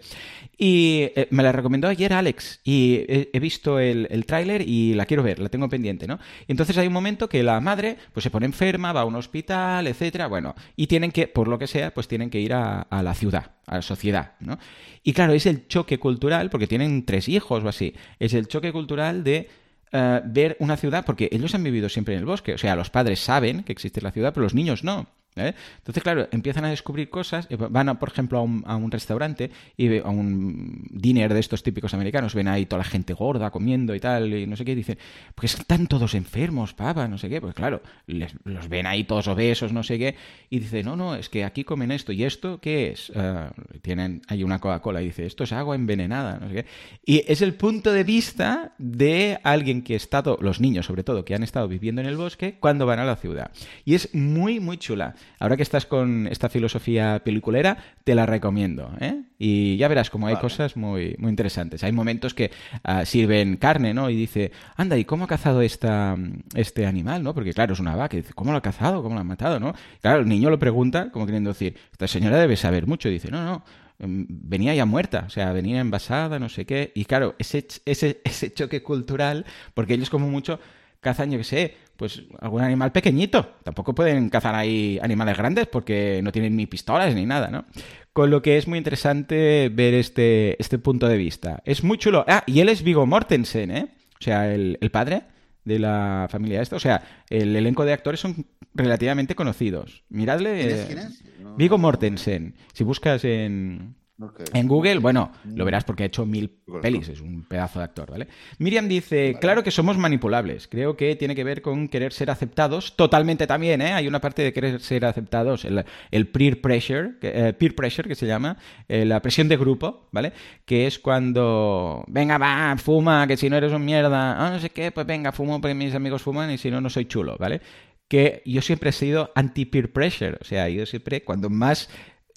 Y eh, me la recomendó ayer Alex y he, visto el, el tráiler y la quiero ver, la tengo pendiente, ¿no? Y entonces hay un momento que la madre pues se pone enferma, va a un hospital, etcétera, bueno, y tienen que, por lo que sea, pues tienen que ir a, a la ciudad a la sociedad, ¿no? Y claro, es el choque cultural, porque tienen tres hijos o así, es el choque cultural de eh, ver una ciudad, porque ellos han vivido siempre en el bosque, o sea, los padres saben que existe la ciudad, pero los niños no. ¿Eh? Entonces, claro, empiezan a descubrir cosas, eh, van, por ejemplo, a un, restaurante y a un dinner de estos típicos americanos, ven ahí toda la gente gorda comiendo y tal, y no sé qué, y dicen, pues están todos enfermos, papa, no sé qué, pues claro, les, los ven ahí todos obesos, no sé qué, y dice, no, no, es que aquí comen esto, ¿y esto qué es? Uh, tienen ahí una Coca-Cola, y dice, esto es agua envenenada, no sé qué. Y es el punto de vista de alguien que ha estado, los niños sobre todo, que han estado viviendo en el bosque, cuando van a la ciudad. Y es muy, muy chula. Ahora que estás con esta filosofía peliculera, te la recomiendo. ¿eh? Y ya verás como hay vale. cosas muy, muy interesantes. Hay momentos que uh, sirven carne, ¿no? Y dice, anda, ¿y cómo ha cazado esta, este animal? ¿no? Porque claro, es una vaca. Y dice, ¿cómo lo ha cazado? ¿Cómo lo ha matado? ¿no? Claro, el niño lo pregunta, como queriendo decir, esta señora debe saber mucho. Y dice, no, no, mm, venía ya muerta, o sea, venía envasada, no sé qué. Y claro, ese, ese, ese choque cultural, porque ellos como mucho cazan, yo qué sé, pues algún animal pequeñito. Tampoco pueden cazar ahí animales grandes porque no tienen ni pistolas ni nada, ¿no? Con lo que es muy interesante ver este, este punto de vista. Es muy chulo. Ah, y él es Vigo Mortensen, ¿eh? O sea, el, el padre de la familia esta. O sea, el elenco de actores son relativamente conocidos. Miradle. ¿Quién es? ¿Quién es? No, Vigo Mortensen. Si buscas en, Okay. En Google, bueno, lo verás porque ha hecho mil pelis, es un pedazo de actor, ¿vale? Miriam dice, vale. claro que somos manipulables, creo que tiene que ver con querer ser aceptados, totalmente también, ¿eh? Hay una parte de querer ser aceptados, el, el peer pressure, eh, peer pressure que se llama, eh, la presión de grupo, ¿vale? Que es cuando, venga, va, fuma, que si no eres un mierda, ah, no sé qué, pues venga, fumo porque mis amigos fuman y si no, no soy chulo, ¿vale? Que yo siempre he sido anti-peer pressure, o sea, yo siempre, cuando más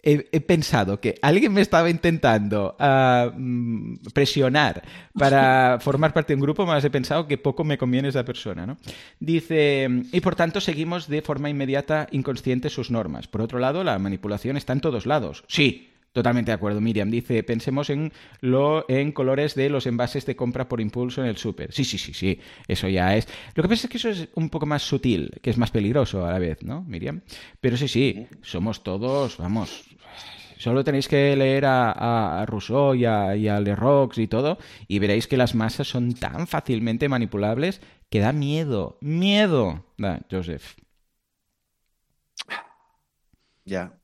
He, he, pensado que alguien me estaba intentando uh, presionar para formar parte de un grupo, más he pensado que poco me conviene esa persona. ¿no? Dice, y por tanto seguimos de forma inmediata inconsciente sus normas. Por otro lado, la manipulación está en todos lados. Sí, Totalmente de acuerdo, Miriam. Dice, pensemos en, lo, en colores de los envases de compra por impulso en el súper. Sí, sí, sí, sí. Eso ya es. Lo que pasa es que eso es un poco más sutil, que es más peligroso a la vez, ¿no, Miriam? Pero sí, sí, somos todos, vamos, Solo tenéis que leer a, a Rousseau y a, y a Lerox y todo, y veréis que las masas son tan fácilmente manipulables que da miedo. ¡Miedo! Da, Joseph. Ya.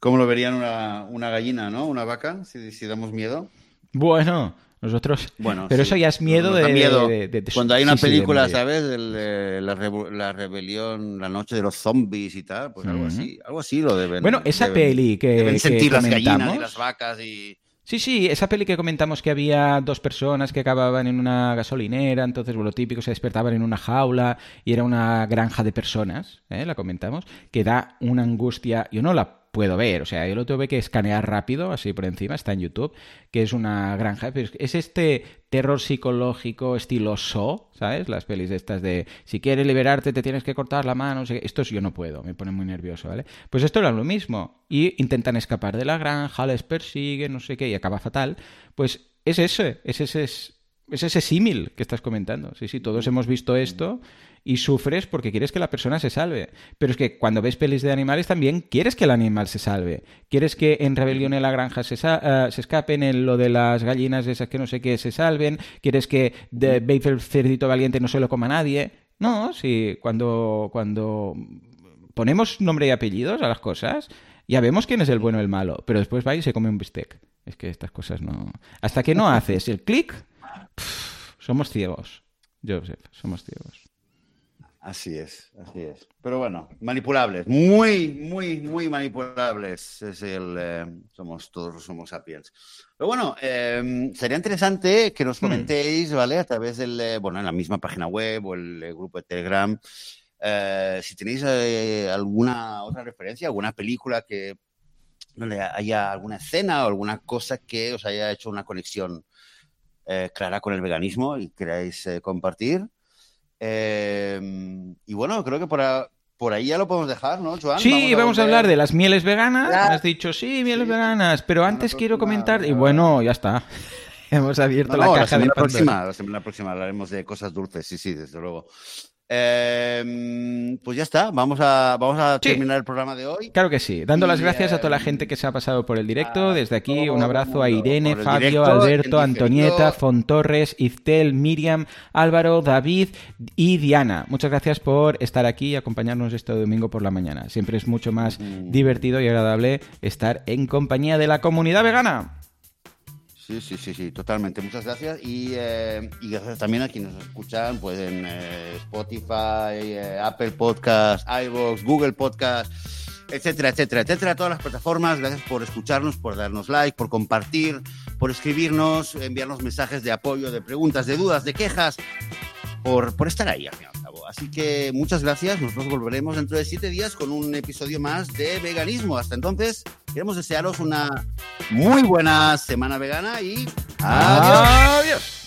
¿Cómo lo verían una, una gallina, no? Una vaca, si, si damos miedo. Bueno, nosotros. Bueno, pero sí. eso ya es miedo, de, miedo. de, de, de, Cuando hay una sí, película, ¿sabes? El, eh, la, la rebelión, la noche de los zombies y tal, pues algo así. Algo así lo deben. Bueno, esa deben- peli que, Deben que sentir las gallinas comentamos. y las vacas y. Sí, sí, esa peli que comentamos que había dos personas que acababan en una gasolinera, entonces, bueno, lo típico, se despertaban en una jaula y era una granja de personas, ¿eh? la comentamos, que da una angustia, yo no la puedo ver, o sea, yo lo tuve que escanear rápido, así por encima, está en YouTube, que es una granja, es este terror psicológico estilo So, ¿sabes? Las pelis estas de si quieres liberarte te tienes que cortar la mano, no sé qué. esto yo no puedo, me pone muy nervioso, ¿vale? Pues esto era lo mismo, y intentan escapar de la granja, les persiguen, no sé qué, y acaba fatal, pues es ese, es ese, es ese símil que estás comentando, sí, sí, todos hemos visto esto y sufres porque quieres que la persona se salve. Pero es que cuando ves pelis de animales también quieres que el animal se salve. Quieres que en Rebelión en la Granja se, uh, se escapen, en lo de las gallinas esas que no sé qué se salven. Quieres que de Babe el cerdito valiente no se lo coma nadie. No, sí, cuando, cuando ponemos nombre y apellidos a las cosas, ya vemos quién es el bueno o el malo. Pero después va y se come un bistec. Es que estas cosas no... Hasta que no haces el clic, somos ciegos. Joseph, somos ciegos. Así es, así es. Pero bueno, manipulables, muy, muy, muy manipulables. Es el, eh, somos todos somos sapiens. Pero bueno, eh, sería interesante que nos comentéis, ¿vale? A través del, eh, bueno, en la misma página web o el, eh, grupo de Telegram, eh, si tenéis alguna otra referencia, alguna película que donde haya alguna escena o alguna cosa que os haya hecho una conexión clara con el veganismo y queráis compartir. Eh, y bueno, creo que por, a- por ahí ya lo podemos dejar, ¿no, Joan? Sí, vamos a, hablar de las mieles veganas. Ya. Has dicho, sí, mieles Sí. veganas. Pero antes quiero comentar. Y bueno, ya está. Hemos abierto No, la no, la caja de semana Pandora. próxima, la semana próxima hablaremos de cosas dulces, sí, sí, desde luego. Eh, pues ya está. Vamos a, vamos a terminar el programa de hoy. Claro que sí. Dando las gracias a toda la em, gente que se ha pasado por el directo. Desde aquí, un abrazo a Irene, Fabio, Alberto, Antonieta, Fontorres, Iztel, Miriam, Álvaro, David y Diana. Muchas gracias por estar aquí y acompañarnos este domingo por la mañana. Siempre es mucho más mm. divertido y agradable estar en compañía de la comunidad vegana. Sí, sí, sí, sí, totalmente. Muchas gracias. Y, eh, gracias también a quienes nos escuchan pues en eh, Spotify, eh, Apple Podcast, iVoox, Google Podcast, etcétera, etcétera, etcétera. Todas las plataformas. Gracias por escucharnos, por darnos like, por compartir, por escribirnos, enviarnos mensajes de apoyo, de preguntas, de dudas, de quejas, por, por estar ahí al final. Así que muchas gracias. Nosotros volveremos dentro de siete días con un episodio más de veganismo. Hasta entonces, queremos desearos una muy buena semana vegana y adiós. adiós.